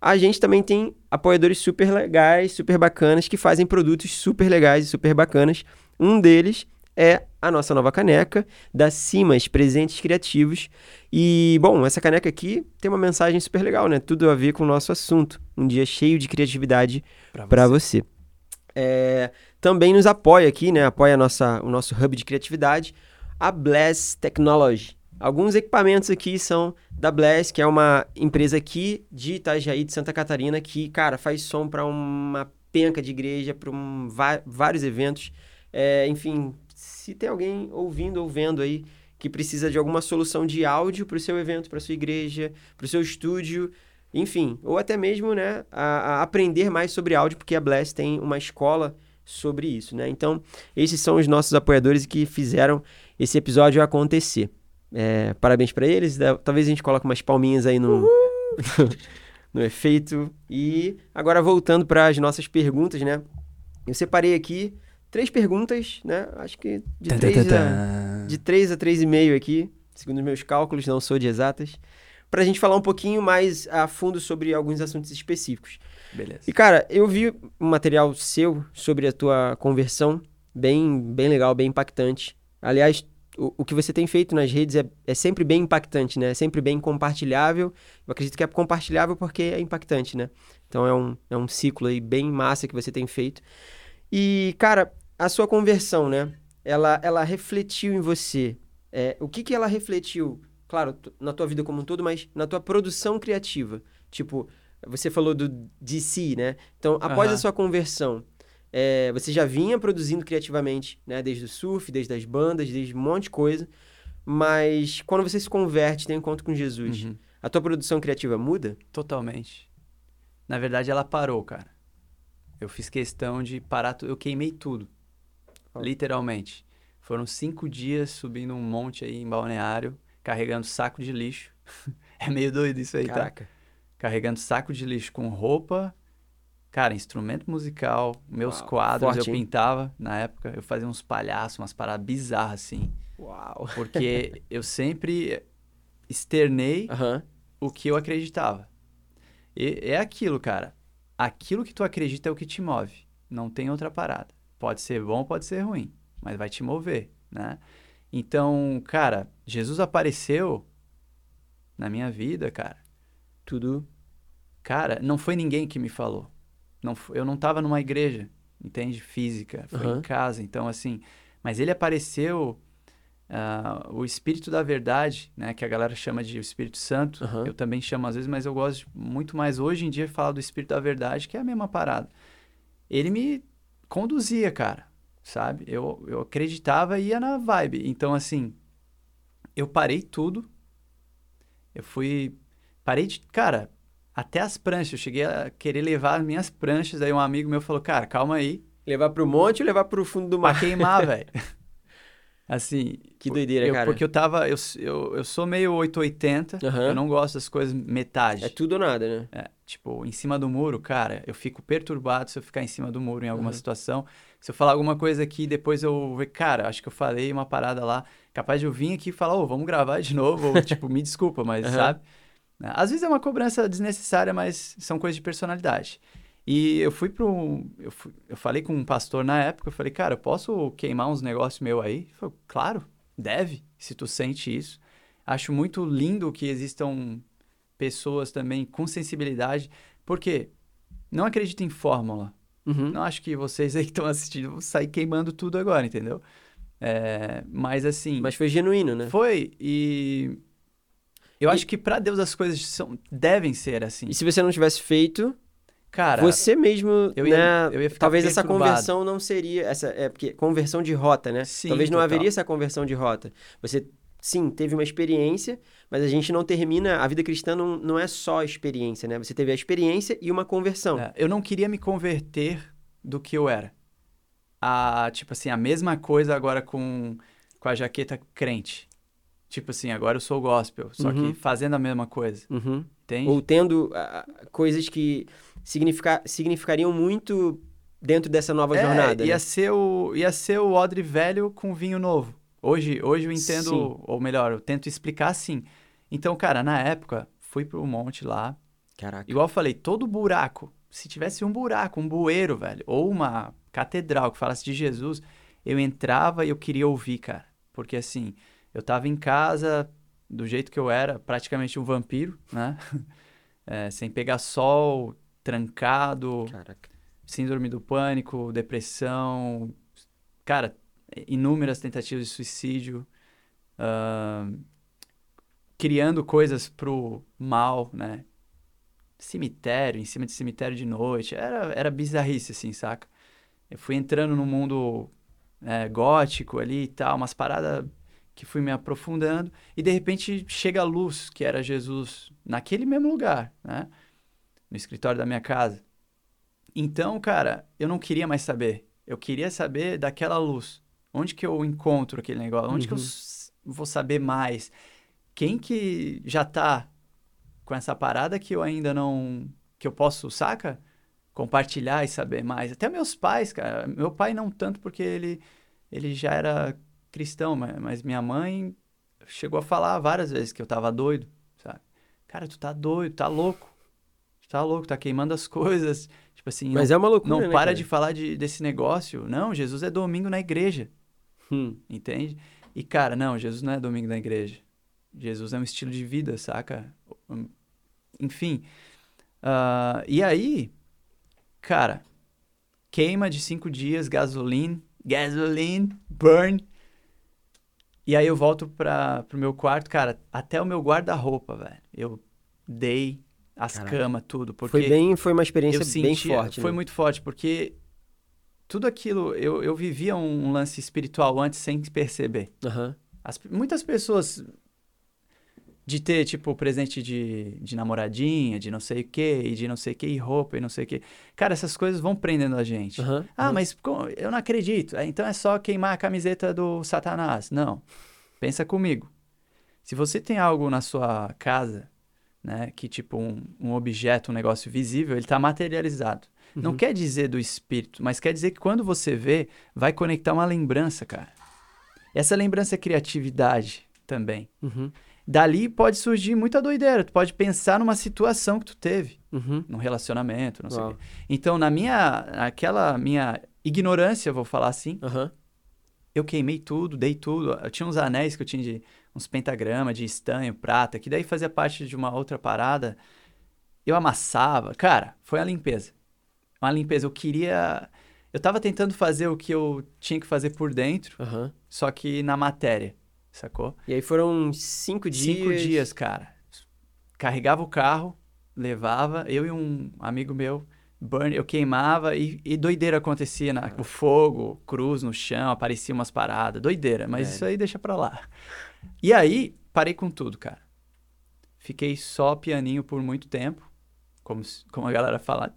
a gente também tem apoiadores super legais, super bacanas, que fazem produtos super legais e super bacanas. Um deles é a nossa nova caneca da Simas Presentes Criativos. E, bom, essa caneca aqui tem uma mensagem super legal, né? Tudo a ver com o nosso assunto. Um dia cheio de criatividade para você. você. É, também nos apoia aqui, né? Apoia a nossa, o nosso hub de criatividade, a Bless Technology. Alguns equipamentos aqui são da Blast, que é uma empresa aqui de Itajaí, de Santa Catarina, que, cara, faz som para uma penca de igreja, para um, vários eventos. É, enfim, se tem alguém ouvindo ou vendo aí que precisa de alguma solução de áudio para o seu evento, para sua igreja, para o seu estúdio, enfim, ou até mesmo, né, a, a aprender mais sobre áudio, porque a Blast tem uma escola sobre isso, né? Então, esses são os nossos apoiadores que fizeram esse episódio acontecer. É, parabéns para eles. Talvez a gente coloque umas palminhas aí no, <laughs> no efeito. E agora voltando para as nossas perguntas, né? Eu separei aqui três perguntas, né? Acho que de três a, de três a três e meio aqui, segundo os meus cálculos, não sou de exatas, para a gente falar um pouquinho mais a fundo sobre alguns assuntos específicos. Beleza. E cara, eu vi um material seu sobre a tua conversão, bem, bem legal, bem impactante. Aliás, o, o que você tem feito nas redes é, é sempre bem impactante, né? É sempre bem compartilhável. Eu acredito que é compartilhável porque é impactante, né? Então é um, é um ciclo aí bem massa que você tem feito. E, cara, a sua conversão, né? Ela, ela refletiu em você. É, o que, que ela refletiu? Claro, na tua vida como um todo, mas na tua produção criativa. Tipo, você falou do DC, né? Então, após uhum. a sua conversão, é, você já vinha produzindo criativamente, né? Desde o surf, desde as bandas, desde um monte de coisa. Mas quando você se converte, tem um encontro com Jesus, uhum. a tua produção criativa muda? Totalmente. Na verdade, ela parou, cara. Eu fiz questão de parar, eu queimei tudo. Oh. Literalmente. Foram cinco dias subindo um monte aí em balneário, carregando saco de lixo. <laughs> é meio doido isso aí, tá? Caraca. tá? Carregando saco de lixo com roupa, Cara, instrumento musical, meus Uau, quadros forte, eu pintava na época, eu fazia uns palhaços, umas paradas bizarras assim. Uau! Porque eu sempre externei uhum. o que eu acreditava. E é aquilo, cara. Aquilo que tu acredita é o que te move. Não tem outra parada. Pode ser bom, pode ser ruim, mas vai te mover, né? Então, cara, Jesus apareceu na minha vida, cara. Tudo. Cara, não foi ninguém que me falou. Não, eu não estava numa igreja, entende? Física, foi uhum. em casa. Então, assim, mas ele apareceu, uh, o Espírito da Verdade, né? Que a galera chama de Espírito Santo. Uhum. Eu também chamo às vezes, mas eu gosto muito mais hoje em dia falar do Espírito da Verdade, que é a mesma parada. Ele me conduzia, cara, sabe? Eu, eu acreditava e ia na vibe. Então, assim, eu parei tudo. Eu fui. Parei de. Cara, até as pranchas. Eu cheguei a querer levar as minhas pranchas. Aí um amigo meu falou, cara, calma aí. Levar pro monte ou levar pro fundo do mar? Pra queimar, <laughs> velho. Assim. Que doideira, eu, cara. Porque eu tava. Eu, eu, eu sou meio 880. Uhum. Eu não gosto das coisas metade. É tudo ou nada, né? É, Tipo, em cima do muro, cara, eu fico perturbado se eu ficar em cima do muro em alguma Uhum. situação. Se eu falar alguma coisa aqui, depois eu ver, cara, acho que eu falei uma parada lá, capaz de eu vir aqui e falar, ô, vamos gravar de novo, ou tipo, me desculpa, mas Aham. sabe? Né? Às vezes é uma cobrança desnecessária, mas são coisas de personalidade. E eu fui pro. Eu, fui- eu falei com um pastor na época, eu falei, cara, eu posso queimar uns negócios meu aí? Ele falou, claro, deve, se tu sente isso. Acho muito lindo que existam pessoas também com sensibilidade, porque não acredito em fórmula. Uhum. Não acho que vocês <laughs> aí que estão assistindo vão sair queimando tudo agora, entendeu? É, mas assim, Mas foi genuíno, né? foi e eu E- acho que pra Deus as coisas são, devem ser assim. E se você não tivesse feito, Cara, você mesmo, eu ia- né? eu ia ficar talvez essa conversão não seria essa, é porque conversão de rota, né? Sim, talvez não total. haveria essa conversão de rota. Você sim, teve uma experiência, mas a gente não termina, a vida cristã não, não é só experiência, né? Você teve a experiência e uma conversão. É, eu não queria me converter do que eu era. A, tipo assim, a mesma coisa agora com, com a jaqueta crente. Tipo assim, agora eu sou gospel, só Uhum. que fazendo a mesma coisa, Uhum. entende? Ou tendo ah, coisas que significa, significariam muito dentro dessa nova É, jornada. ia né? ser o ia ser o odre velho com vinho novo. Hoje, hoje eu entendo, Sim. ou melhor, eu tento explicar assim. Então, cara, na época, fui pro monte lá, Caraca. Igual eu falei, todo buraco, se tivesse um buraco, um bueiro, velho, ou uma catedral que falasse de Jesus, eu entrava e eu queria ouvir, cara. Porque assim, eu tava em casa, do jeito que eu era, praticamente um vampiro, né? <laughs> É, sem pegar sol, trancado, Caraca. síndrome do pânico, depressão, cara, inúmeras tentativas de suicídio, ahn, criando coisas pro mal, né? Cemitério, em cima de cemitério de noite, era, era bizarrice, assim, saca? Eu fui entrando no mundo é, gótico ali e tal, umas paradas que fui me aprofundando, e de repente chega a luz, que era Jesus, naquele mesmo lugar, né? No escritório da minha casa. Então, cara, eu não queria mais saber. Eu queria saber daquela luz. Onde que eu encontro aquele negócio? Onde que eu Uhum. vou saber mais? Quem que já tá com essa parada que eu ainda não. que eu posso, saca? Compartilhar e saber mais. Até meus pais, cara. Meu pai não tanto porque ele, ele já era cristão, mas, mas minha mãe chegou a falar várias vezes que eu tava doido, sabe? Cara, tu tá doido, tá louco. Tu tá louco, tá queimando as <laughs> coisas. Tipo assim, Mas não, é uma loucura, não né, para cara? de falar de, desse negócio. Não, Jesus é domingo na igreja, Hum. entende? E, cara, não, Jesus não é domingo na igreja. Jesus é um estilo de vida, saca? Hum, Enfim. ah, e aí, cara, queima de cinco dias, gasolina, gasoline, burn. E aí eu volto para pro meu quarto, cara, até o meu guarda-roupa, velho. Eu dei as Caraca. camas, tudo. Porque Foi bem, foi uma experiência eu bem forte. Foi né? muito forte, porque tudo aquilo, eu, eu vivia um lance espiritual antes sem perceber. Aham. As- muitas pessoas de ter, tipo, presente de, de namoradinha, de não sei o quê, e de não sei o quê, e roupa, e não sei o quê. Cara, essas coisas vão prendendo a gente. Aham. Ah, aham. mas co- eu não acredito. É, Então é só queimar a camiseta do Satanás. Não. Pensa comigo. Se você tem algo na sua casa, né, que tipo um, um objeto, um negócio visível, ele está materializado. Não Uhum. quer dizer do espírito, mas quer dizer que quando você vê, vai conectar uma lembrança, cara. Essa lembrança é criatividade também. Uhum. Dali pode surgir muita doideira. Tu pode pensar numa situação que tu teve Uhum. num relacionamento, não sei o quê. Então, na minha, aquela minha ignorância, vou falar assim, Aham. eu queimei tudo, dei tudo. Eu tinha uns anéis que eu tinha de uns pentagramas de estanho, prata, que daí fazia parte de uma outra parada. Eu amassava. Cara, foi a limpeza. Uma limpeza. Eu queria. Eu tava tentando fazer o que eu tinha que fazer por dentro, Aham. só que na matéria, sacou? E aí foram cinco dias. Cinco dias, cara. Carregava o carro, levava, eu e um amigo meu, burn, eu queimava e, e doideira acontecia. Na, o fogo, cruz no chão, aparecia umas paradas, doideira, mas Velho. isso aí deixa pra lá. E aí, parei com tudo, cara. Fiquei só pianinho por muito tempo, como, como a galera fala.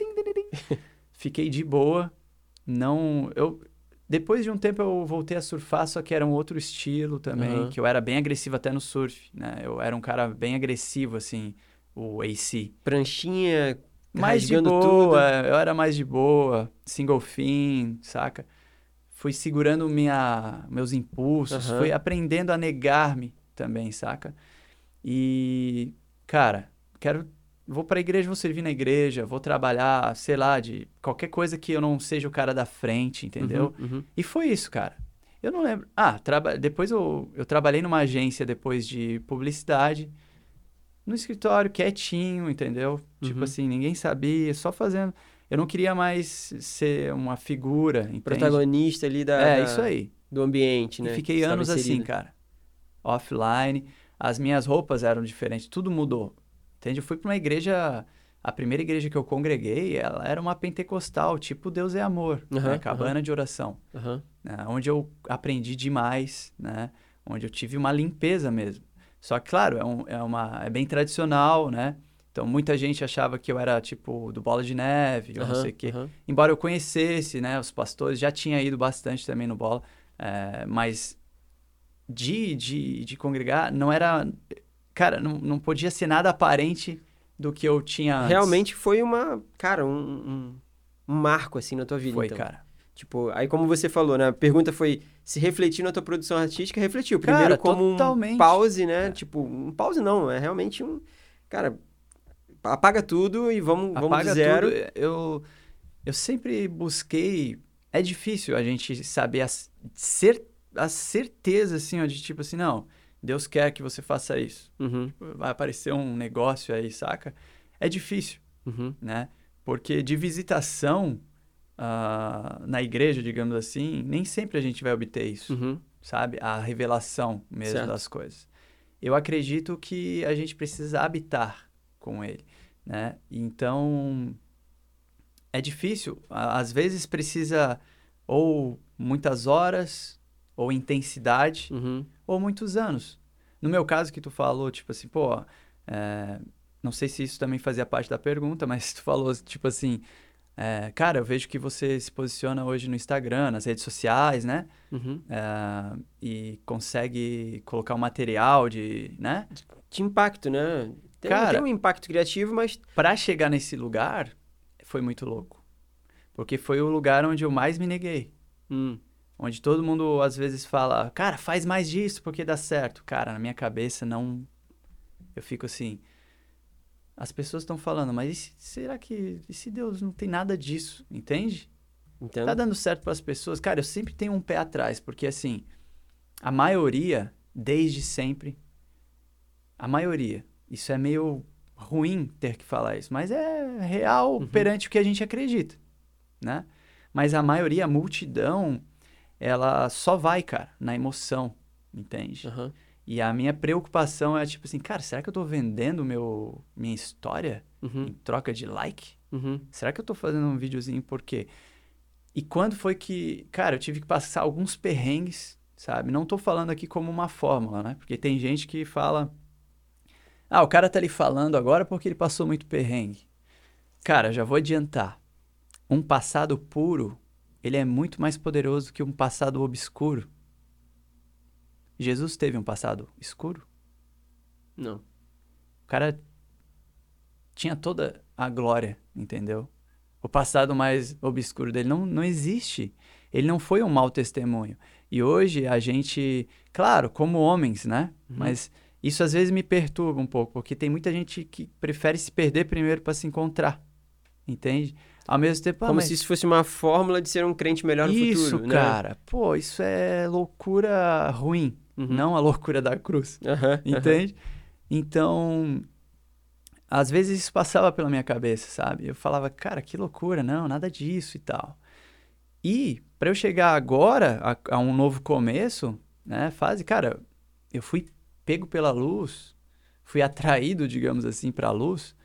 <laughs> Fiquei de boa, não... Eu, depois de um tempo eu voltei a surfar, só que era um outro estilo também, Aham. que eu era bem agressivo até no surf, né? Eu era um cara bem agressivo, assim, o AC. Pranchinha mais de boa, tudo. eu era mais de boa, single fin, saca? Fui segurando minha, meus impulsos, Aham. fui aprendendo a negar-me também, saca? E, cara, quero. Vou pra igreja, vou servir na igreja, vou trabalhar, sei lá, de qualquer coisa que eu não seja o cara da frente, entendeu? Uhum, uhum. E foi isso, cara. Eu não lembro. Ah, traba... depois eu, eu trabalhei numa agência depois de publicidade, no escritório, quietinho, entendeu? Tipo Uhum. assim, ninguém sabia, só fazendo. Eu não queria mais ser uma figura, entende? Protagonista ali da, É, da- isso aí. do ambiente, né? E fiquei estava anos assim, inserido. cara. Offline. As minhas roupas eram diferentes, tudo mudou. Entende? Eu fui pra uma igreja. A primeira igreja que eu congreguei, ela era uma pentecostal, tipo Deus é amor, Aham, né? cabana de oração. Aham. né? Onde eu aprendi demais, né? Onde eu tive uma limpeza mesmo. Só que, claro, é, um- é uma, é bem tradicional, né? Então, muita gente achava que eu era, tipo, do Bola de Neve, ou não sei o quê. Embora eu conhecesse, né? Os pastores, já tinha ido bastante também no Bola. é, mas de, de, de congregar, não era... Cara, não, não podia ser nada aparente do que eu tinha antes. Realmente foi uma, cara, um, um, um marco, assim, na tua vida, Foi, então. cara. Tipo, aí como você falou, né? A pergunta foi se refletiu na tua produção artística, refletiu. Primeiro Cara, como totalmente. um pause, né? É. Tipo, um pause não, é realmente um... Cara, apaga tudo e vamos, vamos Apaga do zero. tudo. Eu, eu sempre busquei. É difícil a gente saber a, cer, a certeza, assim, ó, de tipo assim, não, Deus quer que você faça isso. Uhum, Vai aparecer um negócio aí, saca? É difícil, uhum, né? Porque de visitação ah, na igreja, digamos assim, nem sempre a gente vai obter isso uhum. sabe? A revelação mesmo Certo. das coisas. Eu acredito que a gente precisa habitar com ele, né? Então, é difícil. Às vezes precisa ou muitas horas, ou intensidade, Uhum. Ou muitos anos. No meu caso que tu falou, tipo assim, pô, é, não sei se isso também fazia parte da pergunta, <laughs> mas tu falou, tipo assim, é, cara, eu vejo que você se posiciona hoje no Instagram, nas redes sociais, né? Uhum. É, e consegue colocar um material de, né? De impacto, né? Tem, Cara- tem um impacto criativo, mas... Pra chegar nesse lugar, foi muito louco. Porque foi o lugar onde eu mais me neguei. Hum, Onde todo mundo às vezes fala, cara, faz mais disso porque dá certo. Cara, na minha cabeça não. Eu fico assim. As pessoas estão falando, mas e se- será que. E se Deus não tem nada disso? Entende? entendo. Tá dando certo para as pessoas? Cara, eu sempre tenho um pé atrás, porque assim. A maioria, desde sempre. A maioria. Isso é meio ruim ter que falar isso, mas é real Uhum. perante o que a gente acredita, né? Mas a maioria, a multidão, ela só vai, cara, na emoção, entende? Aham. E a minha preocupação é tipo assim, cara, será que eu tô vendendo meu minha história Uhum. em troca de like? Uhum. Será que eu tô fazendo um videozinho por quê? E quando foi que, cara, eu tive que passar alguns perrengues, sabe? Não tô falando aqui como uma fórmula, né? Porque tem gente que fala, ah, o cara tá ali falando agora porque ele passou muito perrengue. Cara, já vou adiantar. Um passado puro, ele é muito mais poderoso que um passado obscuro. Jesus teve um passado escuro? Não. O cara tinha toda a glória, entendeu? O passado mais obscuro dele não, não existe. Ele não foi um mau testemunho. E hoje a gente, claro, como homens, né? Uhum. Mas isso às vezes me perturba um pouco, porque tem muita gente que prefere se perder primeiro para se encontrar. Entende? Ao mesmo tempo, ah, Como mas se isso fosse uma fórmula de ser um crente melhor no isso, futuro, né? cara. Pô, isso é loucura ruim, Uhum. não a loucura da cruz. Aham. Entende? Então, às vezes isso passava pela minha cabeça, sabe? Eu falava, cara, que loucura, não, nada disso e tal. E para eu chegar agora a, a um novo começo, né, fase, cara, eu fui pego pela luz, fui <laughs> atraído, digamos assim, para a luz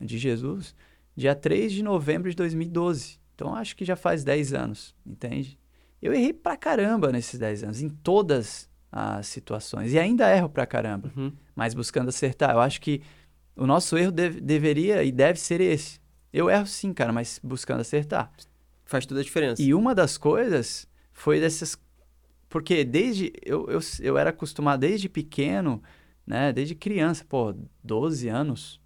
de Jesus, dia 3 de novembro de 2012. Então acho que já faz 10 anos, entende? Eu errei pra caramba nesses 10 anos, em todas as situações. E ainda erro pra caramba Uhum. mas buscando acertar. Eu acho que o nosso erro deve- deveria e deve ser esse. Eu erro sim, cara, mas buscando acertar. Faz toda a diferença. E uma das coisas foi dessas. Porque desde. Eu, eu, eu era acostumado desde pequeno, né? Desde criança, pô, 12 anos.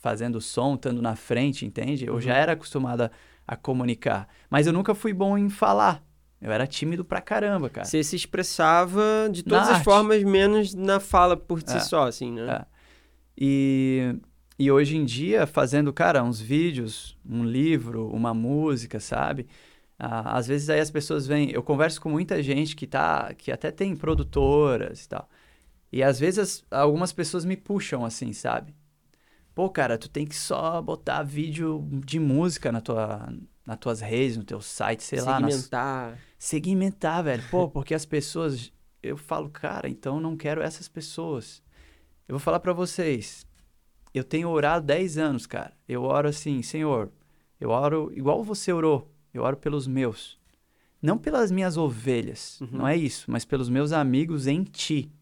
Fazendo som, estando na frente, entende? Eu Uhum. já era acostumado a, comunicar. Mas eu nunca fui bom em falar. Eu era tímido pra caramba, cara. Você se expressava de todas Na as arte. formas, menos na fala por si É. só, assim, né? É. E, e hoje em dia, fazendo, cara, uns vídeos, um livro, uma música, sabe? Ah, às vezes aí as pessoas vêm. Eu converso com muita gente que tá. que até tem produtoras e tal. E às vezes as- algumas pessoas me puxam assim, sabe? Pô, cara, tu tem que só botar vídeo de música na tua, nas tuas redes, no teu site, sei lá. nas- Segmentar. segmentar, velho. Pô, porque as pessoas. Eu falo, cara, então eu não quero essas pessoas. Eu vou falar pra vocês. Eu tenho orado 10 anos, cara. Eu oro assim, Senhor. Eu oro igual você orou. Eu oro pelos meus. Não pelas minhas ovelhas, Uhum. não é isso, mas pelos meus amigos em ti,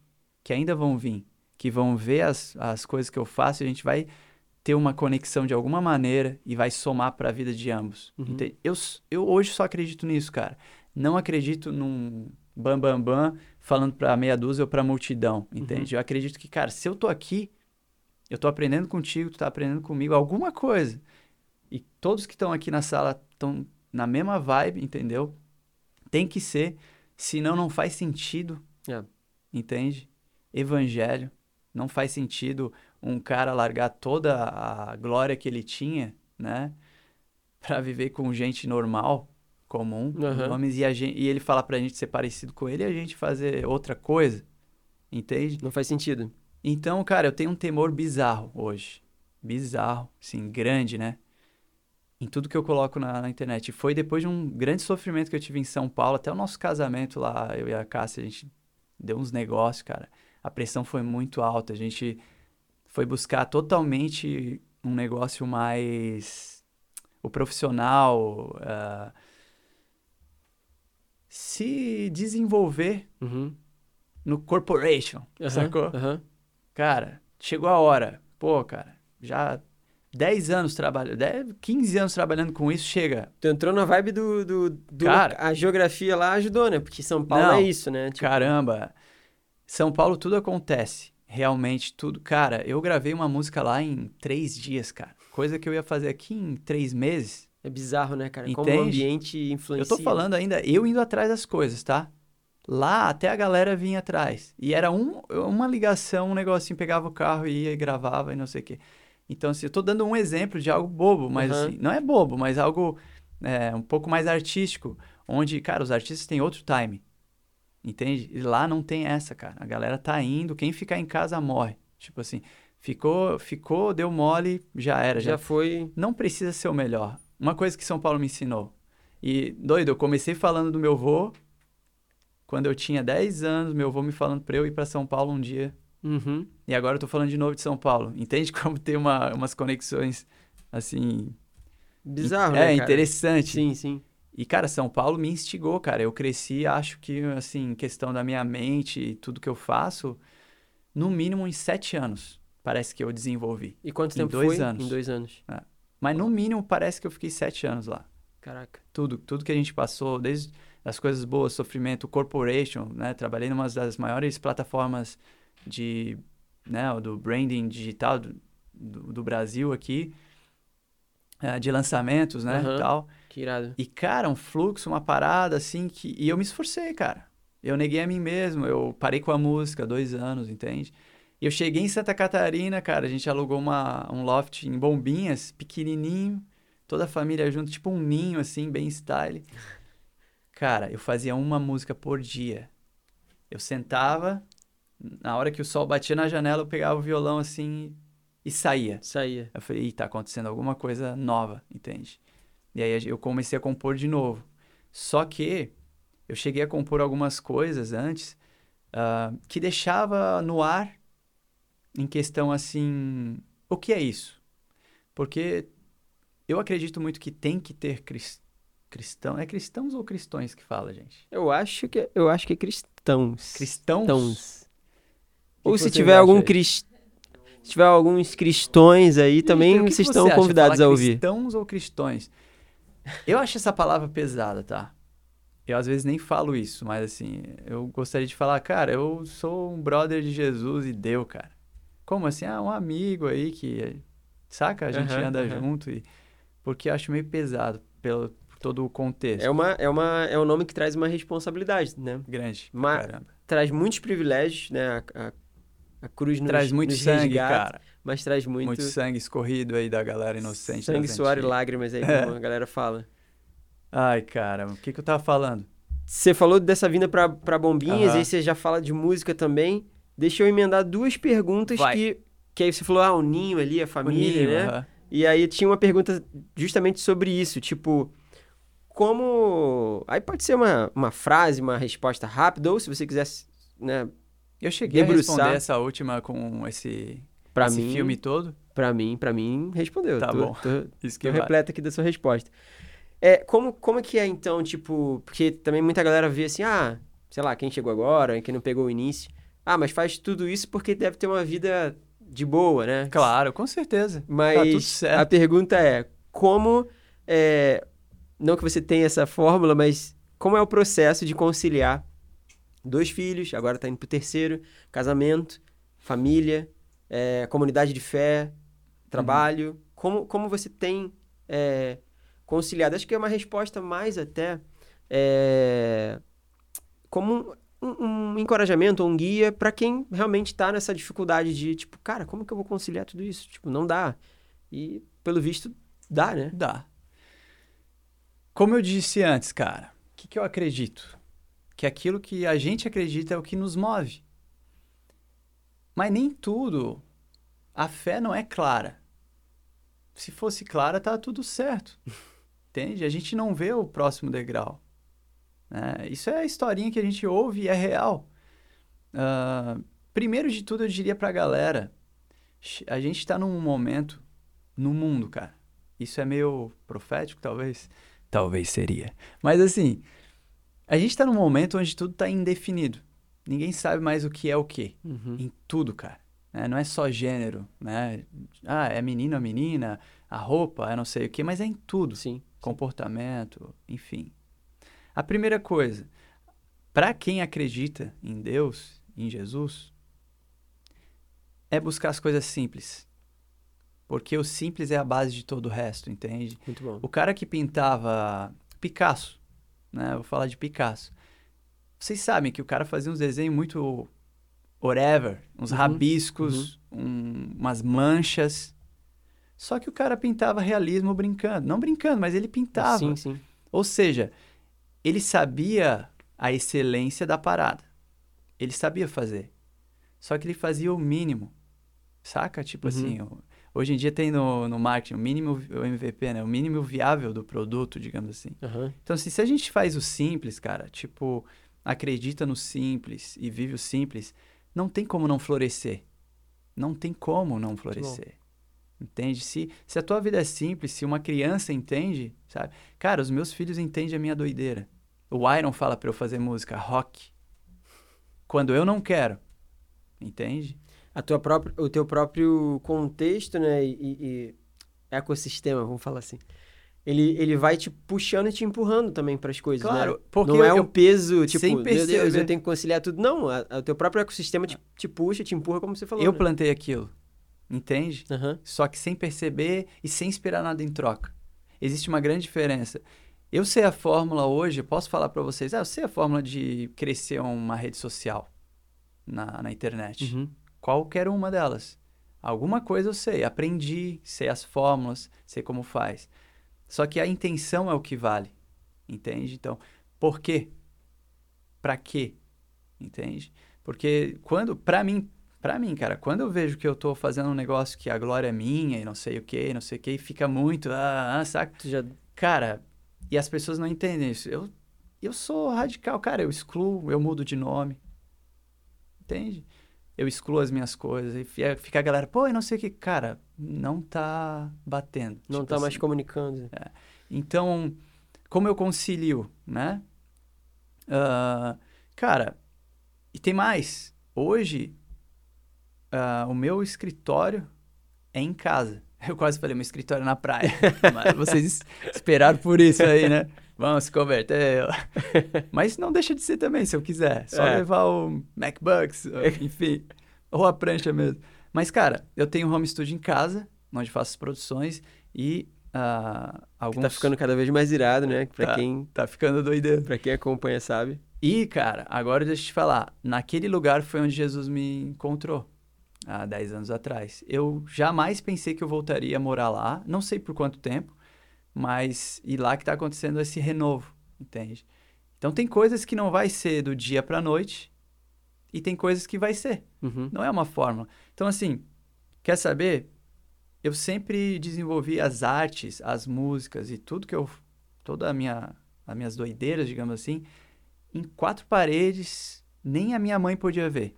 que ainda vão vir, que vão ver as, as coisas que eu faço e a gente vai ter uma conexão de alguma maneira e vai somar para a vida de ambos. Uhum. Eu, eu hoje só acredito nisso, cara. Não acredito num bam bam bam falando para meia dúzia ou para multidão, entende? Eu acredito que, cara, se eu tô aqui, eu tô aprendendo contigo, tu tá aprendendo comigo alguma coisa. E todos que estão aqui na sala estão na mesma vibe, entendeu? Tem que ser, senão não faz sentido, É. entende? Evangelho. Não faz sentido um cara largar toda a glória que ele tinha, né? <laughs> Pra viver com gente normal, comum, Aham. homens, e, a gente, e ele falar pra gente ser parecido com ele e a gente fazer outra coisa, entende? Não faz sentido. Então, cara, eu tenho um temor bizarro hoje. Bizarro, assim, grande, né? Em tudo que eu coloco na, na internet. E foi depois de um grande sofrimento que eu tive em São Paulo, até o nosso casamento lá, eu e a Cássia, a gente deu uns negócios, cara. A pressão foi muito alta. A gente foi buscar totalmente um negócio mais. O profissional. ah, se desenvolver Uhum. no corporation, Aham, sacou? aham. Cara, chegou a hora. Pô, cara, já 10 anos trabalhando, 10, 15 anos trabalhando com isso, chega. Tu entrou na vibe do, do, do- Cara. A geografia lá ajudou, né? Porque São Paulo Não. é isso, né? Tipo, Caramba, São Paulo tudo acontece. Realmente tudo. Cara, eu gravei uma música lá em três dias, cara. Coisa que eu ia fazer aqui em três meses. é bizarro, né, cara? Como o Entende? ambiente influencia. Eu tô falando ainda, eu indo atrás das coisas, tá? Lá até a galera vinha atrás. E era um, uma ligação, um negocinho, pegava o carro e ia e gravava e não sei o quê. Então, assim, eu tô dando um exemplo de algo bobo, mas Aham. assim, não é bobo, mas algo é, um pouco mais artístico, onde, cara, os artistas têm outro time. Entende? E lá não tem essa, cara. A galera tá indo, quem ficar em casa morre. Tipo assim, ficou, ficou, deu mole, já era. Já Já, foi. não precisa ser o melhor. Uma coisa que São Paulo me ensinou. E, doido, eu comecei falando do meu vô. Quando eu tinha 10 anos, meu vô me falando pra eu ir pra São Paulo um dia. Uhum. E agora eu tô falando de novo de São Paulo. Entende <laughs> como tem uma, umas conexões, assim... Bizarro, é, né, cara? interessante. Sim, sim. E, cara, São Paulo me instigou, cara. Eu cresci, acho que, assim, questão da minha mente e tudo que eu faço, no mínimo em sete anos, parece que eu desenvolvi. E quanto Em tempo dois foi? anos. Em dois anos. Mas no mínimo parece que eu fiquei sete anos lá. Caraca. tudo, tudo que a gente passou, desde as coisas boas, sofrimento, corporation, né? Trabalhei numa das maiores plataformas de, né, do branding digital do, do, do Brasil aqui, eh, de lançamentos, né, e tal. Que irado. E, cara, um fluxo, uma parada, assim, que... E eu me esforcei, cara. Eu neguei a mim mesmo, eu parei com a música dois anos, entende? E eu cheguei em Santa Catarina, cara, a gente alugou uma, um loft em Bombinhas, pequenininho, toda a família junto, tipo um ninho, assim, bem style. Cara, eu fazia uma música por dia. Eu sentava, na hora que o sol batia na janela, eu pegava o violão, assim, e saía. Saía. Eu falei, Ih, tá acontecendo alguma coisa nova, entende? E aí eu comecei a compor de novo. Só que eu cheguei a compor algumas coisas antes ah, que deixava no ar em questão assim, o que é isso? Porque eu acredito muito que tem que ter cris- cristão. É cristãos ou cristões que fala, gente? Eu acho que, eu acho que é cristãos. Cristãos? Cristãos. que Ou que se tiver algum aí? crist... Se tiver alguns cristões aí, também Então, vocês estão acha? convidados Falar a ouvir. Cristãos ou cristões? Eu acho essa palavra pesada, tá? Eu às vezes nem falo isso, mas assim, eu gostaria de falar, cara, eu sou um brother de Jesus e deu, cara. Como assim? Ah, um amigo aí que saca? A gente Aham, anda aham. junto e... Porque eu acho meio pesado pelo por todo o contexto. É, uma, é, uma, é um nome que traz uma responsabilidade, né? Grande, Ma-. Traz muitos privilégios, né? A, a, a cruz nos, Traz muito sangue, resgata, cara. Mas traz muito, Muito, sangue escorrido aí da galera inocente. sangue, suor e lágrimas aí, É. como a galera fala. Ai, cara, o que que eu tava falando? Você falou dessa vinda pra, pra Bombinhas, Aham. aí você já fala de música também. Deixa eu emendar duas perguntas Vai. que... Que aí você falou, ah, o ninho ali, a família, ninho, né? aham. E aí tinha uma pergunta justamente sobre isso, tipo, como... Aí pode ser uma, uma frase, uma resposta rápida, ou se você quisesse, né, Eu cheguei Debruçar. a responder essa última com esse, pra esse mim, filme todo. pra mim, pra mim, respondeu. Tá Tô- bom. Tô, <laughs> Isso que tô repleto aqui da sua resposta. É, como, como que é então, tipo, porque também muita galera vê assim, ah, sei lá, quem chegou agora, quem não pegou o início, ah, mas faz tudo isso porque deve ter uma vida de boa, né? Claro, com certeza. Mas Tá a pergunta é, como, é, não que você tenha essa fórmula, mas como é o processo de conciliar dois filhos, agora tá indo pro terceiro, casamento, família, é, comunidade de fé, trabalho, como, como você tem é, conciliado? Acho que é uma resposta mais até é, como um, um encorajamento um guia para quem realmente tá nessa dificuldade de, tipo, cara, como que eu vou conciliar tudo isso? Tipo, não dá. E, pelo visto, dá, né? Dá. Como eu disse antes, cara, o que, que eu acredito? Que aquilo que a gente acredita é o que nos move. Mas nem tudo. A fé não é clara. Se fosse clara, tá tudo certo. <laughs> Entende? A gente não vê o próximo degrau. né? Isso é a historinha que a gente ouve e é real. Ah, primeiro de tudo, eu diria pra galera: a gente tá num momento no mundo, cara. Isso é meio profético, talvez? Talvez seria. Mas assim, a gente tá num momento onde tudo tá indefinido. Ninguém sabe mais o que é o que. Uhum. Em tudo, cara. né? Não é só gênero, né? Ah, é menino a menina, a roupa, é não sei o que, mas é em tudo. Sim. Comportamento, enfim. A primeira coisa, para quem acredita em Deus, em Jesus, é buscar as coisas simples. Porque o simples é a base de todo o resto, entende? Muito bom. O cara que pintava Picasso, né? Vou falar de Picasso. Vocês sabem que o cara fazia uns desenhos muito whatever, uns Uhum, rabiscos, um- umas manchas. Só que o cara pintava realismo brincando. Não brincando, mas ele pintava. Sim, sim. Ou seja, ele sabia a excelência da parada. Ele sabia fazer. Só que ele fazia o mínimo. Saca? Tipo Uhum. assim, hoje em dia tem no, no marketing o mínimo, o MVP, né? O mínimo viável do produto, digamos assim. Aham. Então, assim, se a gente faz o simples, cara, tipo, acredita no simples e vive o simples, não tem como não florescer. Não tem como não florescer. Entende? Se, se a tua vida é simples, se uma criança entende, sabe? Cara, os meus filhos entendem a minha doideira. O Iron fala pra eu fazer música rock. Quando eu não quero. Entende? A tua própria, o teu próprio contexto, né, e- e ecossistema, vamos falar assim. Ele, ele vai te puxando e te empurrando também para as coisas, Claro, né? porque não é eu- um peso, tipo, sem meu Deus, perceber. eu tenho que conciliar tudo. Não, a- a- o teu próprio ecossistema te, te puxa, te empurra, como você falou. eu né? plantei aquilo. Entende? Aham. só que sem perceber e sem esperar nada em troca. Existe uma grande diferença. Eu sei a fórmula hoje, posso falar para vocês, ah, eu sei a fórmula de crescer uma rede social na, na internet. Uhum. Qualquer uma delas. Alguma coisa eu sei, aprendi, sei as fórmulas, sei como faz. Só que a intenção é o que vale, entende? Então, por quê? Pra quê? Entende? Porque quando, pra mim, pra mim, cara, quando eu vejo que eu tô fazendo um negócio que a glória é minha e não sei o que, não sei o que, e fica muito, ah, ah, saca? Tu já... Cara, e as pessoas não entendem isso. Eu, eu sou radical, cara, eu excluo, eu mudo de nome. Entende? Eu excluo as minhas coisas e fi- fica a galera, pô, eu não sei o que. Cara, não tá batendo. não Tipo tá mais assim. comunicando. Então, como eu concilio, né? Ah, cara, e tem mais. Hoje, ah, o meu escritório é em casa. <laughs> Eu quase falei, meu escritório é na praia. <laughs> Mas vocês es- esperaram por isso aí, né? Vamos se converter. <laughs> Mas não deixa de ser também, se eu quiser. Só É. levar o MacBooks, <laughs> enfim. Ou a prancha mesmo. Mas, cara, eu tenho home studio em casa onde faço as produções e uh, alguns... Tá ficando cada vez mais irado, né? Pra Tá. quem, Tá ficando doideiro. pra quem acompanha sabe. E, cara, agora deixa eu te falar. Naquele lugar foi onde Jesus me encontrou. Há 10 anos atrás. Eu jamais pensei que eu voltaria a morar lá. Não sei por quanto tempo. Mas... E lá que tá acontecendo esse renovo. Entende? Então tem coisas que não vai ser do dia pra noite. E tem coisas que vai ser. Uhum. Não é uma fórmula. Então, assim, quer saber? Eu sempre desenvolvi as artes, as músicas e tudo que eu. Toda a minha. As minhas doideiras, digamos assim, em quatro paredes, nem a minha mãe podia ver.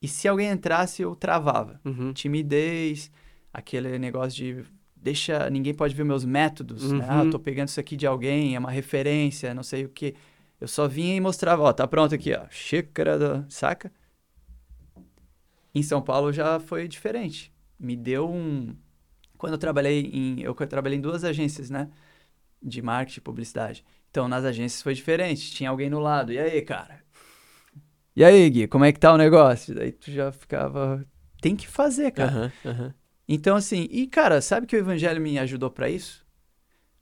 E se alguém entrasse, eu travava. Uhum. Timidez, aquele negócio de. Deixa. Ninguém pode ver meus métodos. Né? Ah, Uhum. eu tô pegando isso aqui de alguém, é uma referência, não sei o quê. Eu só vinha e mostrava, ó, tá pronto aqui, ó. Xícara do. Saca? Em São Paulo já foi diferente. Me deu um. Quando eu trabalhei em. Eu trabalhei em duas agências, né? De marketing e publicidade. Então, nas agências foi diferente. Tinha alguém no lado. E aí, cara? E aí, Gui, como é que tá o negócio? Daí tu já ficava. Tem que fazer, cara. Aham, aham. Então, assim, e cara, sabe que o evangelho me ajudou pra isso?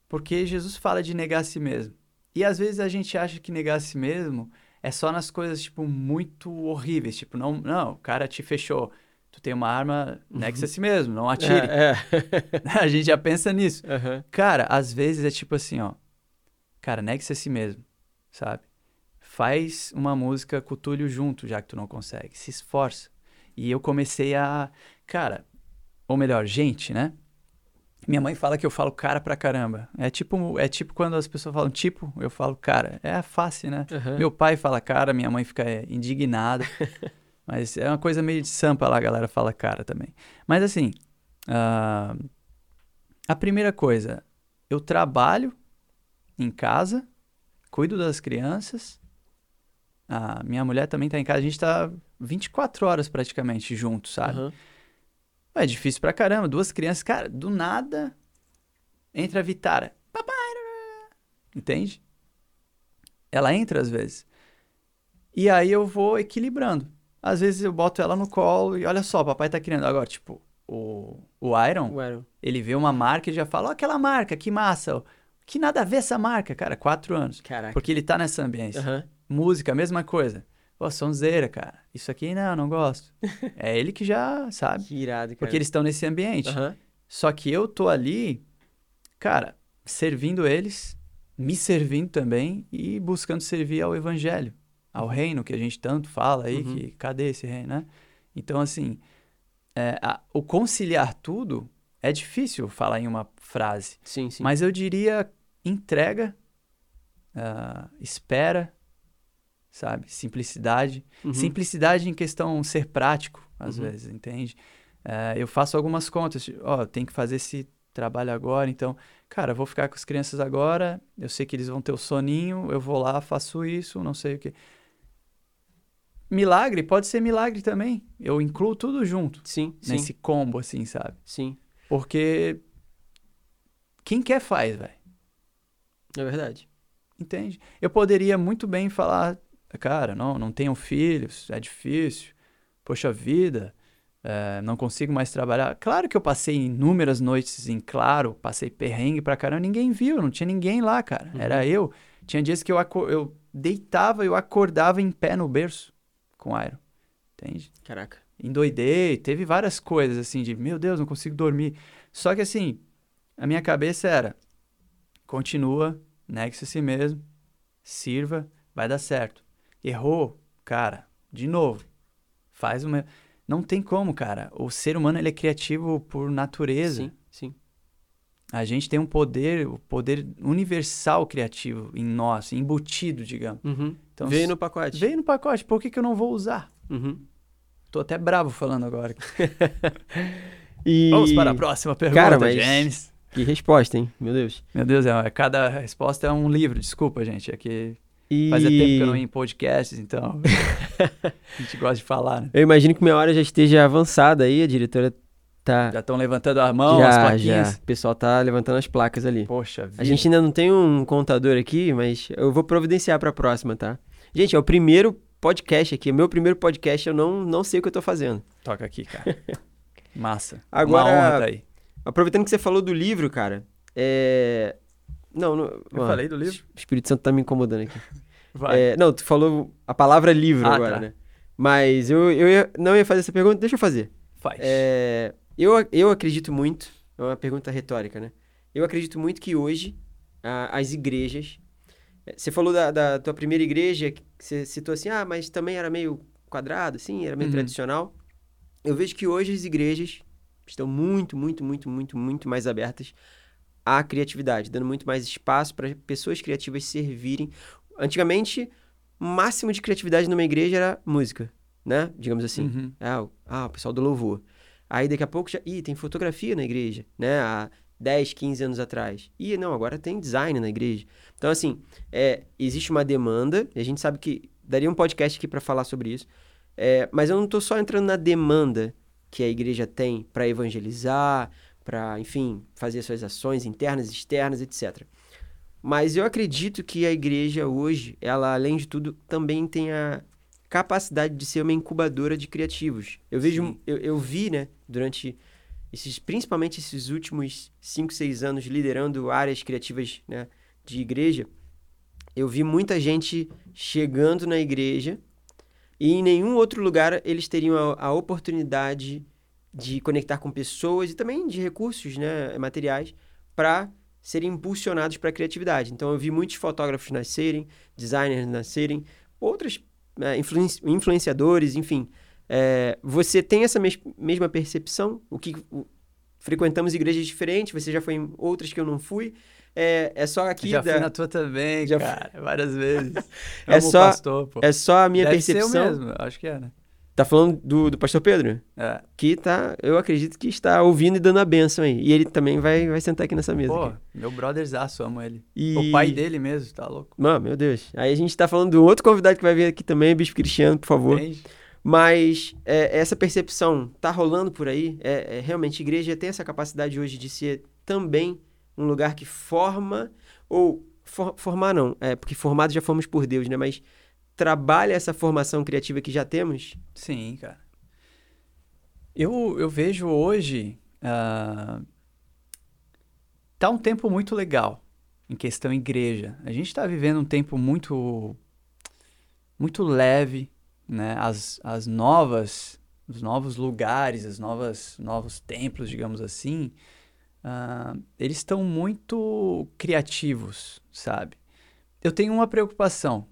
Porque Jesus fala de negar a si mesmo. E às vezes a gente acha que negar a si mesmo é só nas coisas, tipo, muito horríveis. Tipo, não, não, o cara te fechou. Tu tem uma arma, negue-se a si mesmo, não atire. É, é. <laughs> a gente já pensa nisso. Aham. Cara, às vezes é tipo assim, ó. Cara, negue-se a si mesmo, sabe? Faz uma música com o Túlio junto, já que tu não consegue. Se esforça. E eu comecei a. Cara, ou melhor, gente, né? Minha mãe fala que eu falo cara pra caramba. É tipo, é tipo quando as pessoas falam tipo, eu falo cara. É fácil, né? Aham. Meu pai fala cara, minha mãe fica é, indignada. <laughs> Mas é uma coisa meio de sampa lá, a galera fala cara também. Mas assim, ah, a primeira coisa, eu trabalho em casa, cuido das crianças. A minha mulher também tá em casa, a gente tá 24 horas praticamente juntos, sabe? Aham. É difícil pra caramba. Duas crianças, cara, do nada entra a Vitara. Papai! Entende? Ela entra às vezes. E aí eu vou equilibrando. Às vezes eu boto ela no colo e olha só, o papai tá criando. Agora, tipo, o, o Iron, O Iron. ele vê uma marca e já fala: Ó, aquela marca, que massa. Que nada a ver essa marca, cara. Quatro anos. Caraca. Porque ele tá nessa ambiência. Aham. Música, mesma coisa. Pô, sonzeira, cara. Isso aqui não, não gosto. <laughs> é ele que já sabe. Que irado, cara. Porque eles estão nesse ambiente. Aham. Só que eu tô ali, cara, servindo eles, me servindo também e buscando servir ao evangelho, ao reino que a gente tanto fala aí, Uhum. que cadê esse reino, né? Então, assim, é, a- o conciliar tudo é difícil falar em uma frase, Sim, sim. mas eu diria entrega, ah, espera, sabe? Simplicidade. Uhum. Simplicidade em questão ser prático, às Uhum. vezes, entende? Eh, eu faço algumas contas, ó, tem que fazer esse trabalho agora, então, cara, vou ficar com as crianças agora, eu sei que eles vão ter o soninho, eu vou lá, faço isso, não sei o quê. Milagre, pode ser milagre também. Eu incluo tudo junto, Sim, sim, nesse combo, assim, sabe? sim. Porque quem quer faz, velho. É verdade. Entende? Eu poderia muito bem falar, cara, não, não tenho filhos, é difícil, poxa vida, é, não consigo mais trabalhar. Claro que eu passei inúmeras noites em claro, passei perrengue pra caramba, ninguém viu, não tinha ninguém lá, cara. Uhum. Era eu. Tinha dias que eu, eu deitava, eu acordava em pé no berço com o Iron, entende? Caraca. endoidei, teve várias coisas assim de, meu Deus, não consigo dormir. Só que assim, a minha cabeça era, continua, negue-se a si mesmo, sirva, vai dar certo. Errou, cara, de novo, faz uma... Não tem como, cara. O ser humano, ele é criativo por natureza. Sim, sim. A gente tem um poder, o poder universal criativo em nós, embutido, digamos. Uhum. Então, Veio no pacote. Veio no pacote, por que, que eu não vou usar? Uhum. Tô até bravo falando agora. <laughs> E... Vamos para a próxima pergunta, Cara, mas- James. Que resposta, hein? Meu Deus. Meu Deus, é, cada resposta é um livro. Desculpa, gente. É que E... fazia tempo que eu não ia em podcasts, então <laughs> a gente gosta de falar, né? Eu imagino que minha hora já esteja avançada aí, a diretora tá... Já estão levantando a mão, as já, plaquinhas. já. O pessoal tá levantando as placas ali. Poxa vida. A gente ainda não tem um contador aqui, mas eu vou providenciar pra próxima, tá? Gente, é o primeiro podcast aqui, é meu primeiro podcast, eu não, não sei o que eu tô fazendo. Toca aqui, cara. <laughs> Massa. Agora- Uma honra tá aí. aproveitando que você falou do livro, cara, é... Não, não... Eu ó, falei do livro? O Espírito Santo tá me incomodando aqui. <laughs> Vai. É, não, tu falou a palavra livro ah, agora, tá. né? Mas eu, eu ia, não ia fazer essa pergunta, deixa eu fazer. Faz. É, eu, eu acredito muito, é uma pergunta retórica, né? Eu acredito muito que hoje a, as igrejas. É, você falou da, da, tua primeira igreja, que você citou assim, ah, mas também era meio quadrado, assim, era meio uhum. tradicional. Eu vejo que hoje as igrejas estão muito, muito, muito, muito, muito mais abertas à criatividade, dando muito mais espaço para pessoas criativas servirem. Antigamente, o máximo de criatividade numa igreja era música, né? Digamos assim. Uhum. Ah, ah, o pessoal do louvor. Aí daqui a pouco já. Ih, tem fotografia na igreja, né? Há 10, 15 anos atrás. E não, agora tem design na igreja. Então, assim, é, existe uma demanda, e a gente sabe que daria um podcast aqui para falar sobre isso. É, mas eu não estou só entrando na demanda que a igreja tem para evangelizar, para, enfim, fazer suas ações internas, externas, etc. Mas eu acredito que a igreja hoje, ela além de tudo, também tem a capacidade de ser uma incubadora de criativos. Eu vejo, eu, eu, vi, né, durante esses, principalmente esses últimos 5, 6 anos liderando áreas criativas, né, de igreja, eu vi muita gente chegando na igreja e em nenhum outro lugar eles teriam a, a oportunidade de conectar com pessoas e também de recursos, né, materiais para serem impulsionados para a criatividade. Então eu vi muitos fotógrafos nascerem, designers nascerem, outras né, influenciadores, enfim. É, você tem essa mes mesma percepção? O que o, frequentamos igrejas diferentes, você já foi em outras que eu não fui. É, é só aqui. Já da... fui na tua também, já cara, várias vezes. <laughs> é, só, pastor, é só a minha Deve percepção. Ser mesmo, acho que é, né? Tá falando do, do pastor Pedro? É. Que tá, eu acredito que está ouvindo e dando a benção aí. E ele também vai, vai sentar aqui nessa mesa. Pô, aqui. meu brotherzaço, amo ele. E... O pai dele mesmo, tá louco? Mano, meu Deus. Aí a gente tá falando do outro convidado que vai vir aqui também, Bispo Cristiano, por favor. Entende? Mas é, essa percepção tá rolando por aí. É, é, realmente, a igreja tem essa capacidade hoje de ser também um lugar que forma, ou for, formar não, é, porque formados já fomos por Deus, né? Mas trabalha essa formação criativa que já temos? Sim, cara. Eu, eu vejo hoje. Uh, tá um tempo muito legal em questão igreja. A gente está vivendo um tempo muito muito leve, né? As, as novas, os novos lugares, os novas, novos templos, digamos assim, uh, eles estão muito criativos, sabe? Eu tenho uma preocupação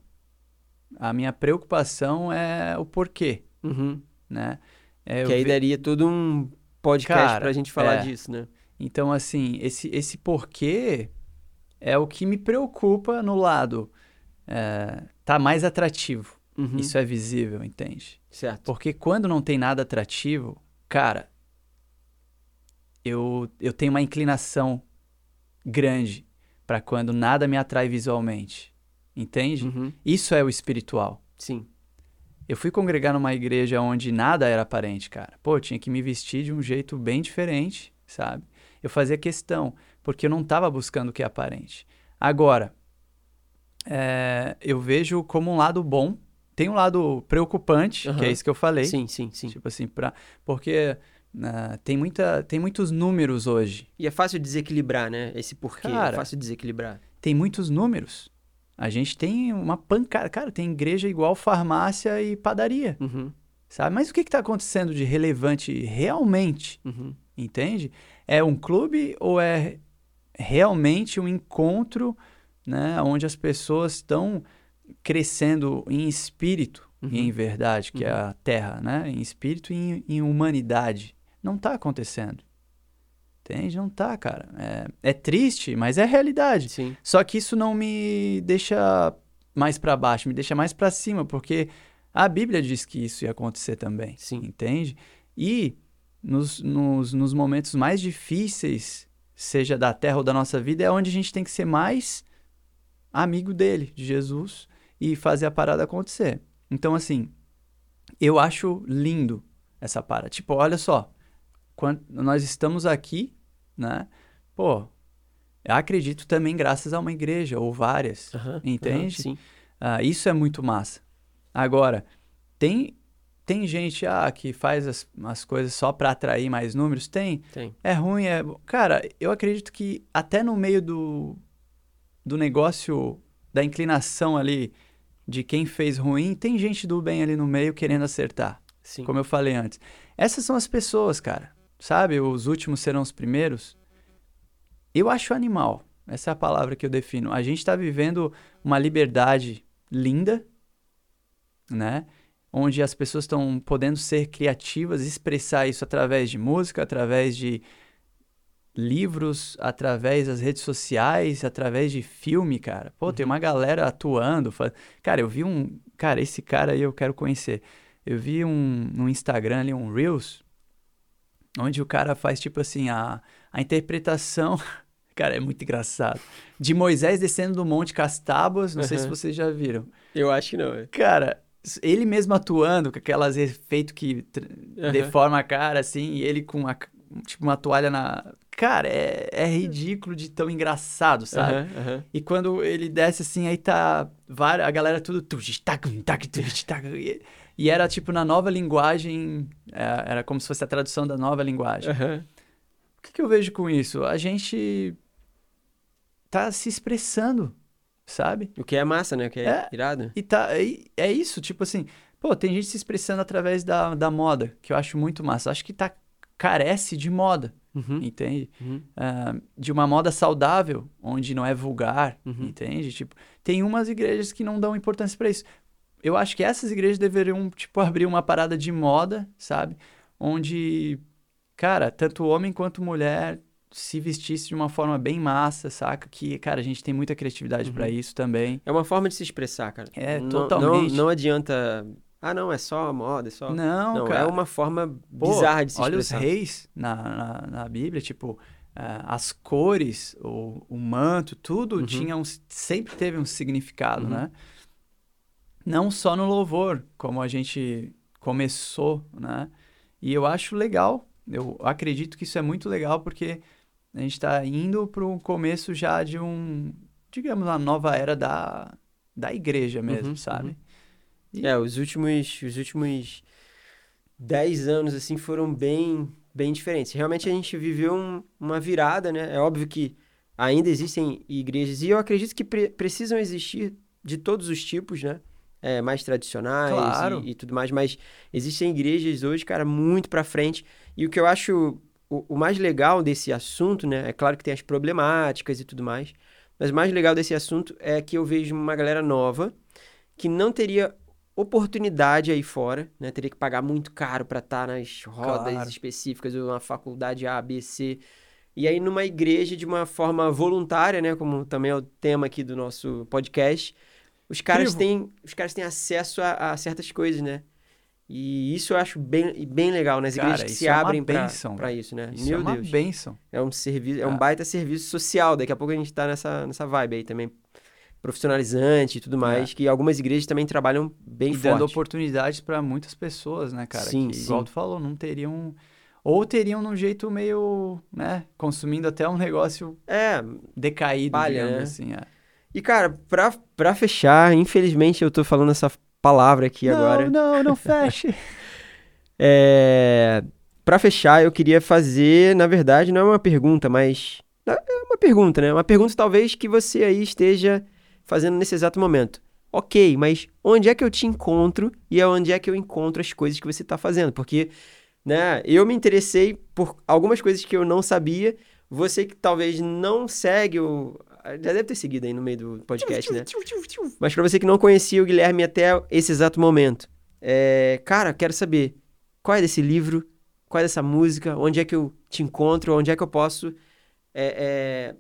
a minha preocupação é o porquê, uhum. né? É, que aí ve... daria todo um podcast Cara, pra gente falar é. disso, né? Então, assim, esse, esse porquê é o que me preocupa no lado. É, tá mais atrativo. Uhum. Isso é visível, entende? Certo. Porque quando não tem nada atrativo, cara, eu, eu tenho uma inclinação grande para quando nada me atrai visualmente. Entende? Uhum. Isso é o espiritual. Sim. Eu fui congregar numa igreja onde nada era aparente, cara. Pô, tinha que me vestir de um jeito bem diferente, sabe? Eu fazia questão, porque eu não estava buscando o que é aparente. Agora, é, eu vejo como um lado bom. Tem um lado preocupante, uhum. que é isso que eu falei. Sim, sim, sim. Tipo assim, pra, porque uh, tem, muita, tem muitos números hoje. E é fácil desequilibrar, né? Esse porquê. É cara, é fácil desequilibrar. Tem muitos números. A gente tem uma pancada. Cara, tem igreja igual farmácia e padaria. Uhum. Sabe? Mas o que está acontecendo de relevante realmente? Uhum. Entende? É um clube ou é realmente um encontro né, onde as pessoas estão crescendo em espírito uhum. e em verdade, que é a uhum. terra, né? Em espírito e em, em humanidade. Não está acontecendo. Entende? Não tá, cara. É, é triste, mas é realidade. Sim. Só que isso não me deixa mais para baixo, me deixa mais para cima, porque a Bíblia diz que isso ia acontecer também. Sim. Entende? E nos, nos, nos momentos mais difíceis, seja da terra ou da nossa vida, é onde a gente tem que ser mais amigo dele, de Jesus, e fazer a parada acontecer. Então, assim, eu acho lindo essa parada. Tipo, olha só, quando nós estamos aqui, né? Pô, acredito também graças a uma igreja ou várias, uhum, entende? Uhum, sim. Uh, isso é muito massa. Agora, tem tem gente ah, que faz as, as coisas só para atrair mais números? Tem. Tem. É ruim, é. Cara, eu acredito que até no meio do, do negócio, da inclinação ali de quem fez ruim, tem gente do bem ali no meio querendo acertar. Sim. Como eu falei antes. Essas são as pessoas, cara. Sabe? Os últimos serão os primeiros. Eu acho animal. Essa é a palavra que eu defino. A gente está vivendo uma liberdade linda, né? Onde as pessoas estão podendo ser criativas, expressar isso através de música, através de livros, através das redes sociais, através de filme, cara. Pô, uhum. tem uma galera atuando. Cara, eu vi um. Cara, esse cara aí eu quero conhecer. Eu vi um no Instagram ali, um Reels, onde o cara faz tipo assim, a, a interpretação. <laughs> Cara, é muito engraçado. De Moisés descendo do Monte Castábuas, não uhum. sei se vocês já viram. Eu acho que não. É. Cara, ele mesmo atuando, com aquelas efeitos que uhum. deforma a cara, assim, e ele com a, tipo uma toalha na. Cara, é, é ridículo de tão engraçado, sabe? Uhum. E quando ele desce assim, aí tá. A galera tudo. E era tipo na nova linguagem. É, era como se fosse a tradução da nova linguagem. Uhum. O que, que eu vejo com isso? A gente tá se expressando, sabe? O que é massa, né? O que é, é irado. E tá, é, é isso, tipo assim. Pô, tem gente se expressando através da, da moda, que eu acho muito massa. Acho que tá carece de moda, uhum. entende? Uhum. Uh, de uma moda saudável, onde não é vulgar, uhum. entende? Tipo, tem umas igrejas que não dão importância para isso. Eu acho que essas igrejas deveriam, tipo, <laughs> abrir uma parada de moda, sabe? Onde, cara, tanto homem quanto mulher se vestisse de uma forma bem massa, saca? Que, cara, a gente tem muita criatividade para uhum. isso também. É uma forma de se expressar, cara. É, não, totalmente. Não, não adianta ah, não, é só moda, é só. Não, não cara. É uma forma bizarra de se olha expressar. Olha os reis na, na, na Bíblia, tipo, uh, as cores, o, o manto, tudo uhum. tinha um, sempre teve um significado, uhum. né? Não só no louvor, como a gente começou, né? E eu acho legal, eu acredito que isso é muito legal porque a gente está indo para o começo já de um, digamos, uma nova era da, da igreja mesmo, uhum, sabe? Uhum. E... É, os últimos, os últimos 10 anos, assim, foram bem, bem diferentes. Realmente a gente viveu um, uma virada, né? É óbvio que ainda existem igrejas, e eu acredito que pre precisam existir de todos os tipos, né? É, mais tradicionais claro. e, e, tudo mais, mas existem igrejas hoje, cara, muito pra frente. E o que eu acho o, o mais legal desse assunto, né? É claro que tem as problemáticas e tudo mais, mas o mais legal desse assunto é que eu vejo uma galera nova que não teria oportunidade aí fora, né? Teria que pagar muito caro para estar tá nas rodas claro. específicas, uma faculdade A, B, C. E aí numa igreja de uma forma voluntária, né, como também é o tema aqui do nosso podcast, os caras têm, os caras têm acesso a, a, certas coisas, né? E isso eu acho bem, bem legal nas né? igrejas que se é abrem para isso, né? Isso Meu é uma Deus. benção. É um serviço, é. é um baita serviço social. Daqui a pouco a gente tá nessa, nessa vibe aí também profissionalizante e tudo mais, é. que algumas igrejas também trabalham bem e forte. dando oportunidades para muitas pessoas, né, cara? Sim, que, sim. igual tu falou, não teriam... Ou teriam num jeito meio, né, consumindo até um negócio é, decaído, palha, digamos né? assim. É. E, cara, pra, pra fechar, infelizmente eu tô falando essa palavra aqui não, agora. Não, não feche. <laughs> <laughs> é... Pra fechar, eu queria fazer, na verdade, não é uma pergunta, mas... É uma pergunta, né? Uma pergunta talvez que você aí esteja fazendo nesse exato momento. Ok, mas onde é que eu te encontro e onde é que eu encontro as coisas que você está fazendo? Porque né, eu me interessei por algumas coisas que eu não sabia. Você que talvez não segue o. Já deve ter seguido aí no meio do podcast, né? Mas para você que não conhecia o Guilherme até esse exato momento, é... cara, quero saber qual é desse livro, qual é dessa música, onde é que eu te encontro, onde é que eu posso. É, é...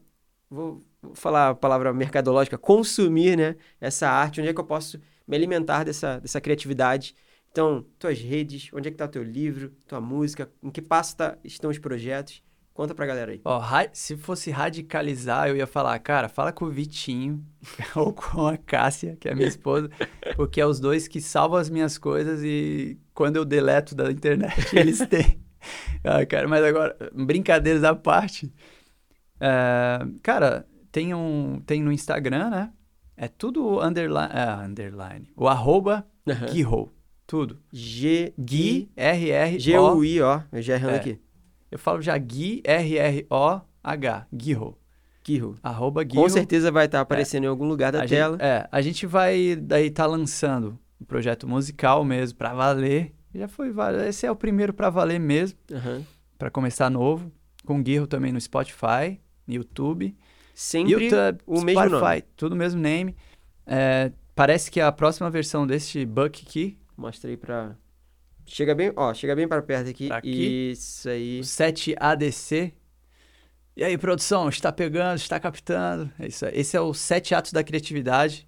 Vou, vou falar a palavra mercadológica, consumir, né, essa arte, onde é que eu posso me alimentar dessa, dessa criatividade. Então, tuas redes, onde é que tá o teu livro, tua música, em que passo tá, estão os projetos? Conta pra galera aí. Ó, se fosse radicalizar, eu ia falar, cara, fala com o Vitinho <laughs> ou com a Cássia, que é a minha esposa, porque é os dois que salvam as minhas coisas e quando eu deleto da internet, <laughs> eles têm. ah, cara, mas agora, brincadeiras à parte. Uh, cara, tem, um, tem no Instagram, né? É tudo underline, é, underline. O arroba uhum. Guihou. tudo. G Gui, R-R-O. G-U-I, ó. Eu já errando É. aqui. Eu falo já Gui, R-R-O-H. Guirro. Kiro. Arroba Guirro. Com certeza vai estar aparecendo em algum lugar da a tela. Gente, é, a gente vai daí tá lançando um projeto musical mesmo, pra valer. Já foi, esse é o primeiro pra valer mesmo, Aham. pra começar novo. Com Guirro também no Spotify, YouTube. Sempre YouTube, o mesmo Spotify, nome. tudo mesmo name. É, parece que a próxima versão deste Buck aqui, Mostra aí pra... Chega bem, ó, chega bem para perto aqui. Pra aqui. Isso aí. o 7ADC. E aí, produção, está pegando, está captando. É isso aí. Esse é o Sete Atos da Criatividade,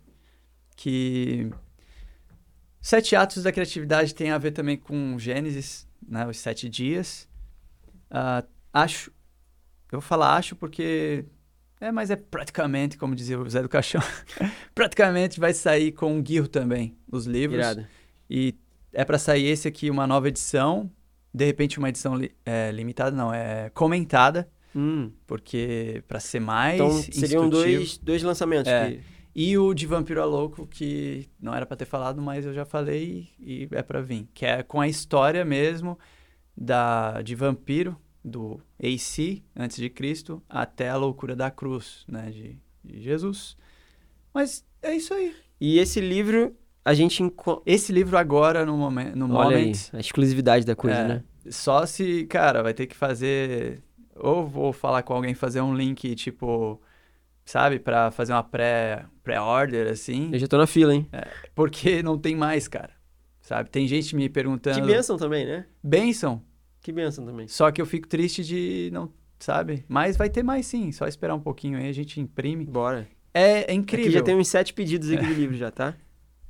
que... Sete Atos da Criatividade tem a ver também com Gênesis, né? Os sete dias. Ah, acho... Eu vou falar acho porque... É, mas é praticamente, como dizia o Zé do Caixão, <laughs> praticamente vai sair com o Guirro também, os livros. Irado. E é pra sair esse aqui, uma nova edição. De repente, uma edição li- é, limitada, não, é comentada, Hum. porque pra ser mais Então seriam dois, dois lançamentos. É. que- E o de Vampiro é Louco, que não era pra ter falado, mas eu já falei e é pra vir. Que é com a história mesmo da, de vampiro, do AC, antes de Cristo, até a loucura da cruz, né, de, de Jesus. Mas é isso aí. E esse livro a gente. Esse livro agora, no, momen no Olha aí, moment, a exclusividade da coisa, É. né? Só se, cara, vai ter que fazer. Ou vou falar com alguém fazer um link, tipo, sabe, pra fazer uma pré- pré-order, assim. Eu já tô na fila, hein? Porque não tem mais, cara. Sabe? Tem gente me perguntando. Que bênção também, né? Bênção. Que bênção também. Só que eu fico triste de não. Sabe? Mas vai ter mais sim. Só esperar um pouquinho aí, a gente imprime. Bora. É, é incrível. Aqui já tem uns sete pedidos aqui do livro já, tá? <laughs>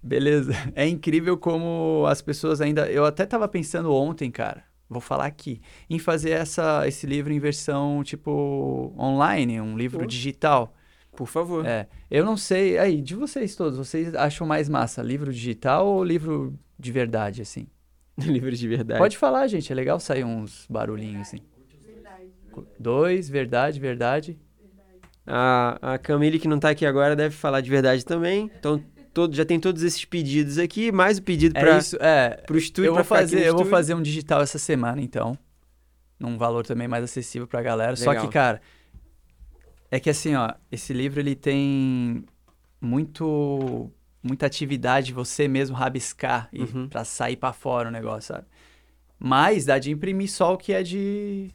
Beleza. <laughs> É incrível como as pessoas ainda. Eu até tava pensando ontem, cara. Vou falar aqui. Em fazer essa, esse livro em versão, tipo, online, um livro Pô. digital. Por favor. É. Eu não sei. Aí, de vocês todos, vocês acham mais massa? Livro digital ou livro de verdade, assim? <laughs> Livros de verdade. Pode falar, gente. É legal sair uns barulhinhos, assim. Dois, verdade, verdade. A, a Camille, que não tá aqui agora, deve falar de verdade também. Então, todo, já tem todos esses pedidos aqui, mais o pedido É para isso, é. pro estúdio. Eu vou fazer, eu vou fazer um digital essa semana, então. Num valor também mais acessível pra galera. Só Legal. que, cara, é que assim, ó, esse livro ele tem muito muita atividade de você mesmo rabiscar e Uhum. para sair pra fora o negócio, sabe? Mas dá de imprimir só o que é de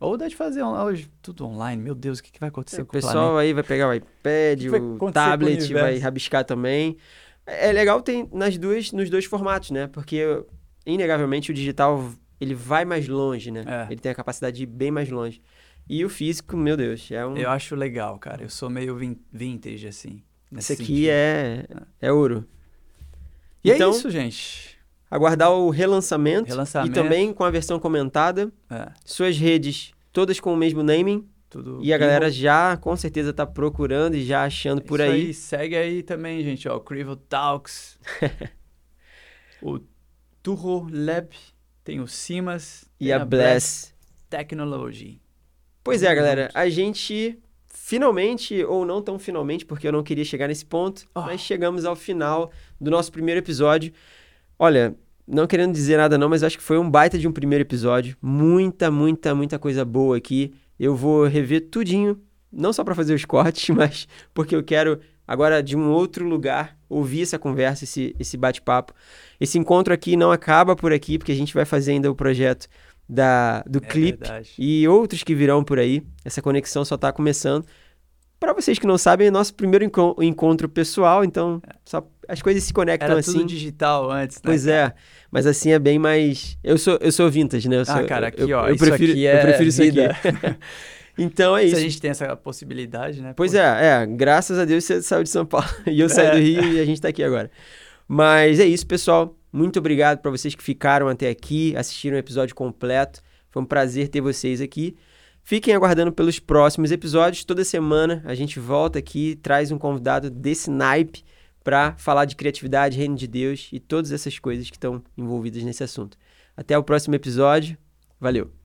ou dá de fazer on- hoje tudo online. Meu Deus, o que, que vai acontecer O com o planeta? pessoal aí vai pegar o iPad, que o com o tablet, vai rabiscar também. É é legal ter nas duas, nos dois formatos, né? Porque, inegavelmente, o digital ele vai mais longe, né? É. Ele tem a capacidade de ir bem mais longe. E o físico, meu Deus, é um... Eu acho legal, cara. Eu sou meio vin- vintage assim. Esse aqui sentido. é, é ouro. E então, é isso, gente. Aguardar o relançamento, Relançamento. e também com a versão comentada. É, Suas redes todas com o mesmo naming. tudo E a galera já, com certeza, tá procurando e já achando por Isso aí. Segue aí também, gente, ó. o Crivo Talks. <laughs> o Turro Lab. Tem o Simas. E tem a Bless. Technology. Pois é, galera. A gente finalmente, ou não tão finalmente, porque eu não queria chegar nesse ponto, Ah. mas chegamos ao final do nosso primeiro episódio. Olha, não querendo dizer nada não, mas acho que foi um baita de um primeiro episódio. Muita, muita, muita coisa boa aqui. Eu vou rever tudinho, não só para fazer os <laughs> cortes, mas porque eu quero agora de um outro lugar ouvir essa conversa, esse, esse bate-papo. Esse encontro aqui não acaba por aqui, porque a gente vai fazer ainda o projeto da, do É clipe verdade. e outros que virão por aí. Essa conexão só está começando. Para vocês que não sabem, é nosso primeiro enco- encontro pessoal, então só as coisas se conectam Era assim. tudo digital antes, né? Pois é, mas assim é bem mais. Eu sou, eu sou vintage, né? Eu sou, Ah, cara, aqui, eu, ó, Eu prefiro, aqui eu é prefiro isso vida. aqui. <laughs> então é Se isso. a gente tem essa possibilidade, né? Pois Pô, é, é, graças a Deus você saiu de São Paulo <laughs> e eu saí É. do Rio e a gente tá aqui agora. Mas é isso, pessoal. Muito obrigado para vocês que ficaram até aqui, assistiram o episódio completo. Foi um prazer ter vocês aqui. Fiquem aguardando pelos próximos episódios. Toda semana a gente volta aqui traz um convidado desse naipe para falar de criatividade, reino de Deus e todas essas coisas que estão envolvidas nesse assunto. Até o próximo episódio. Valeu!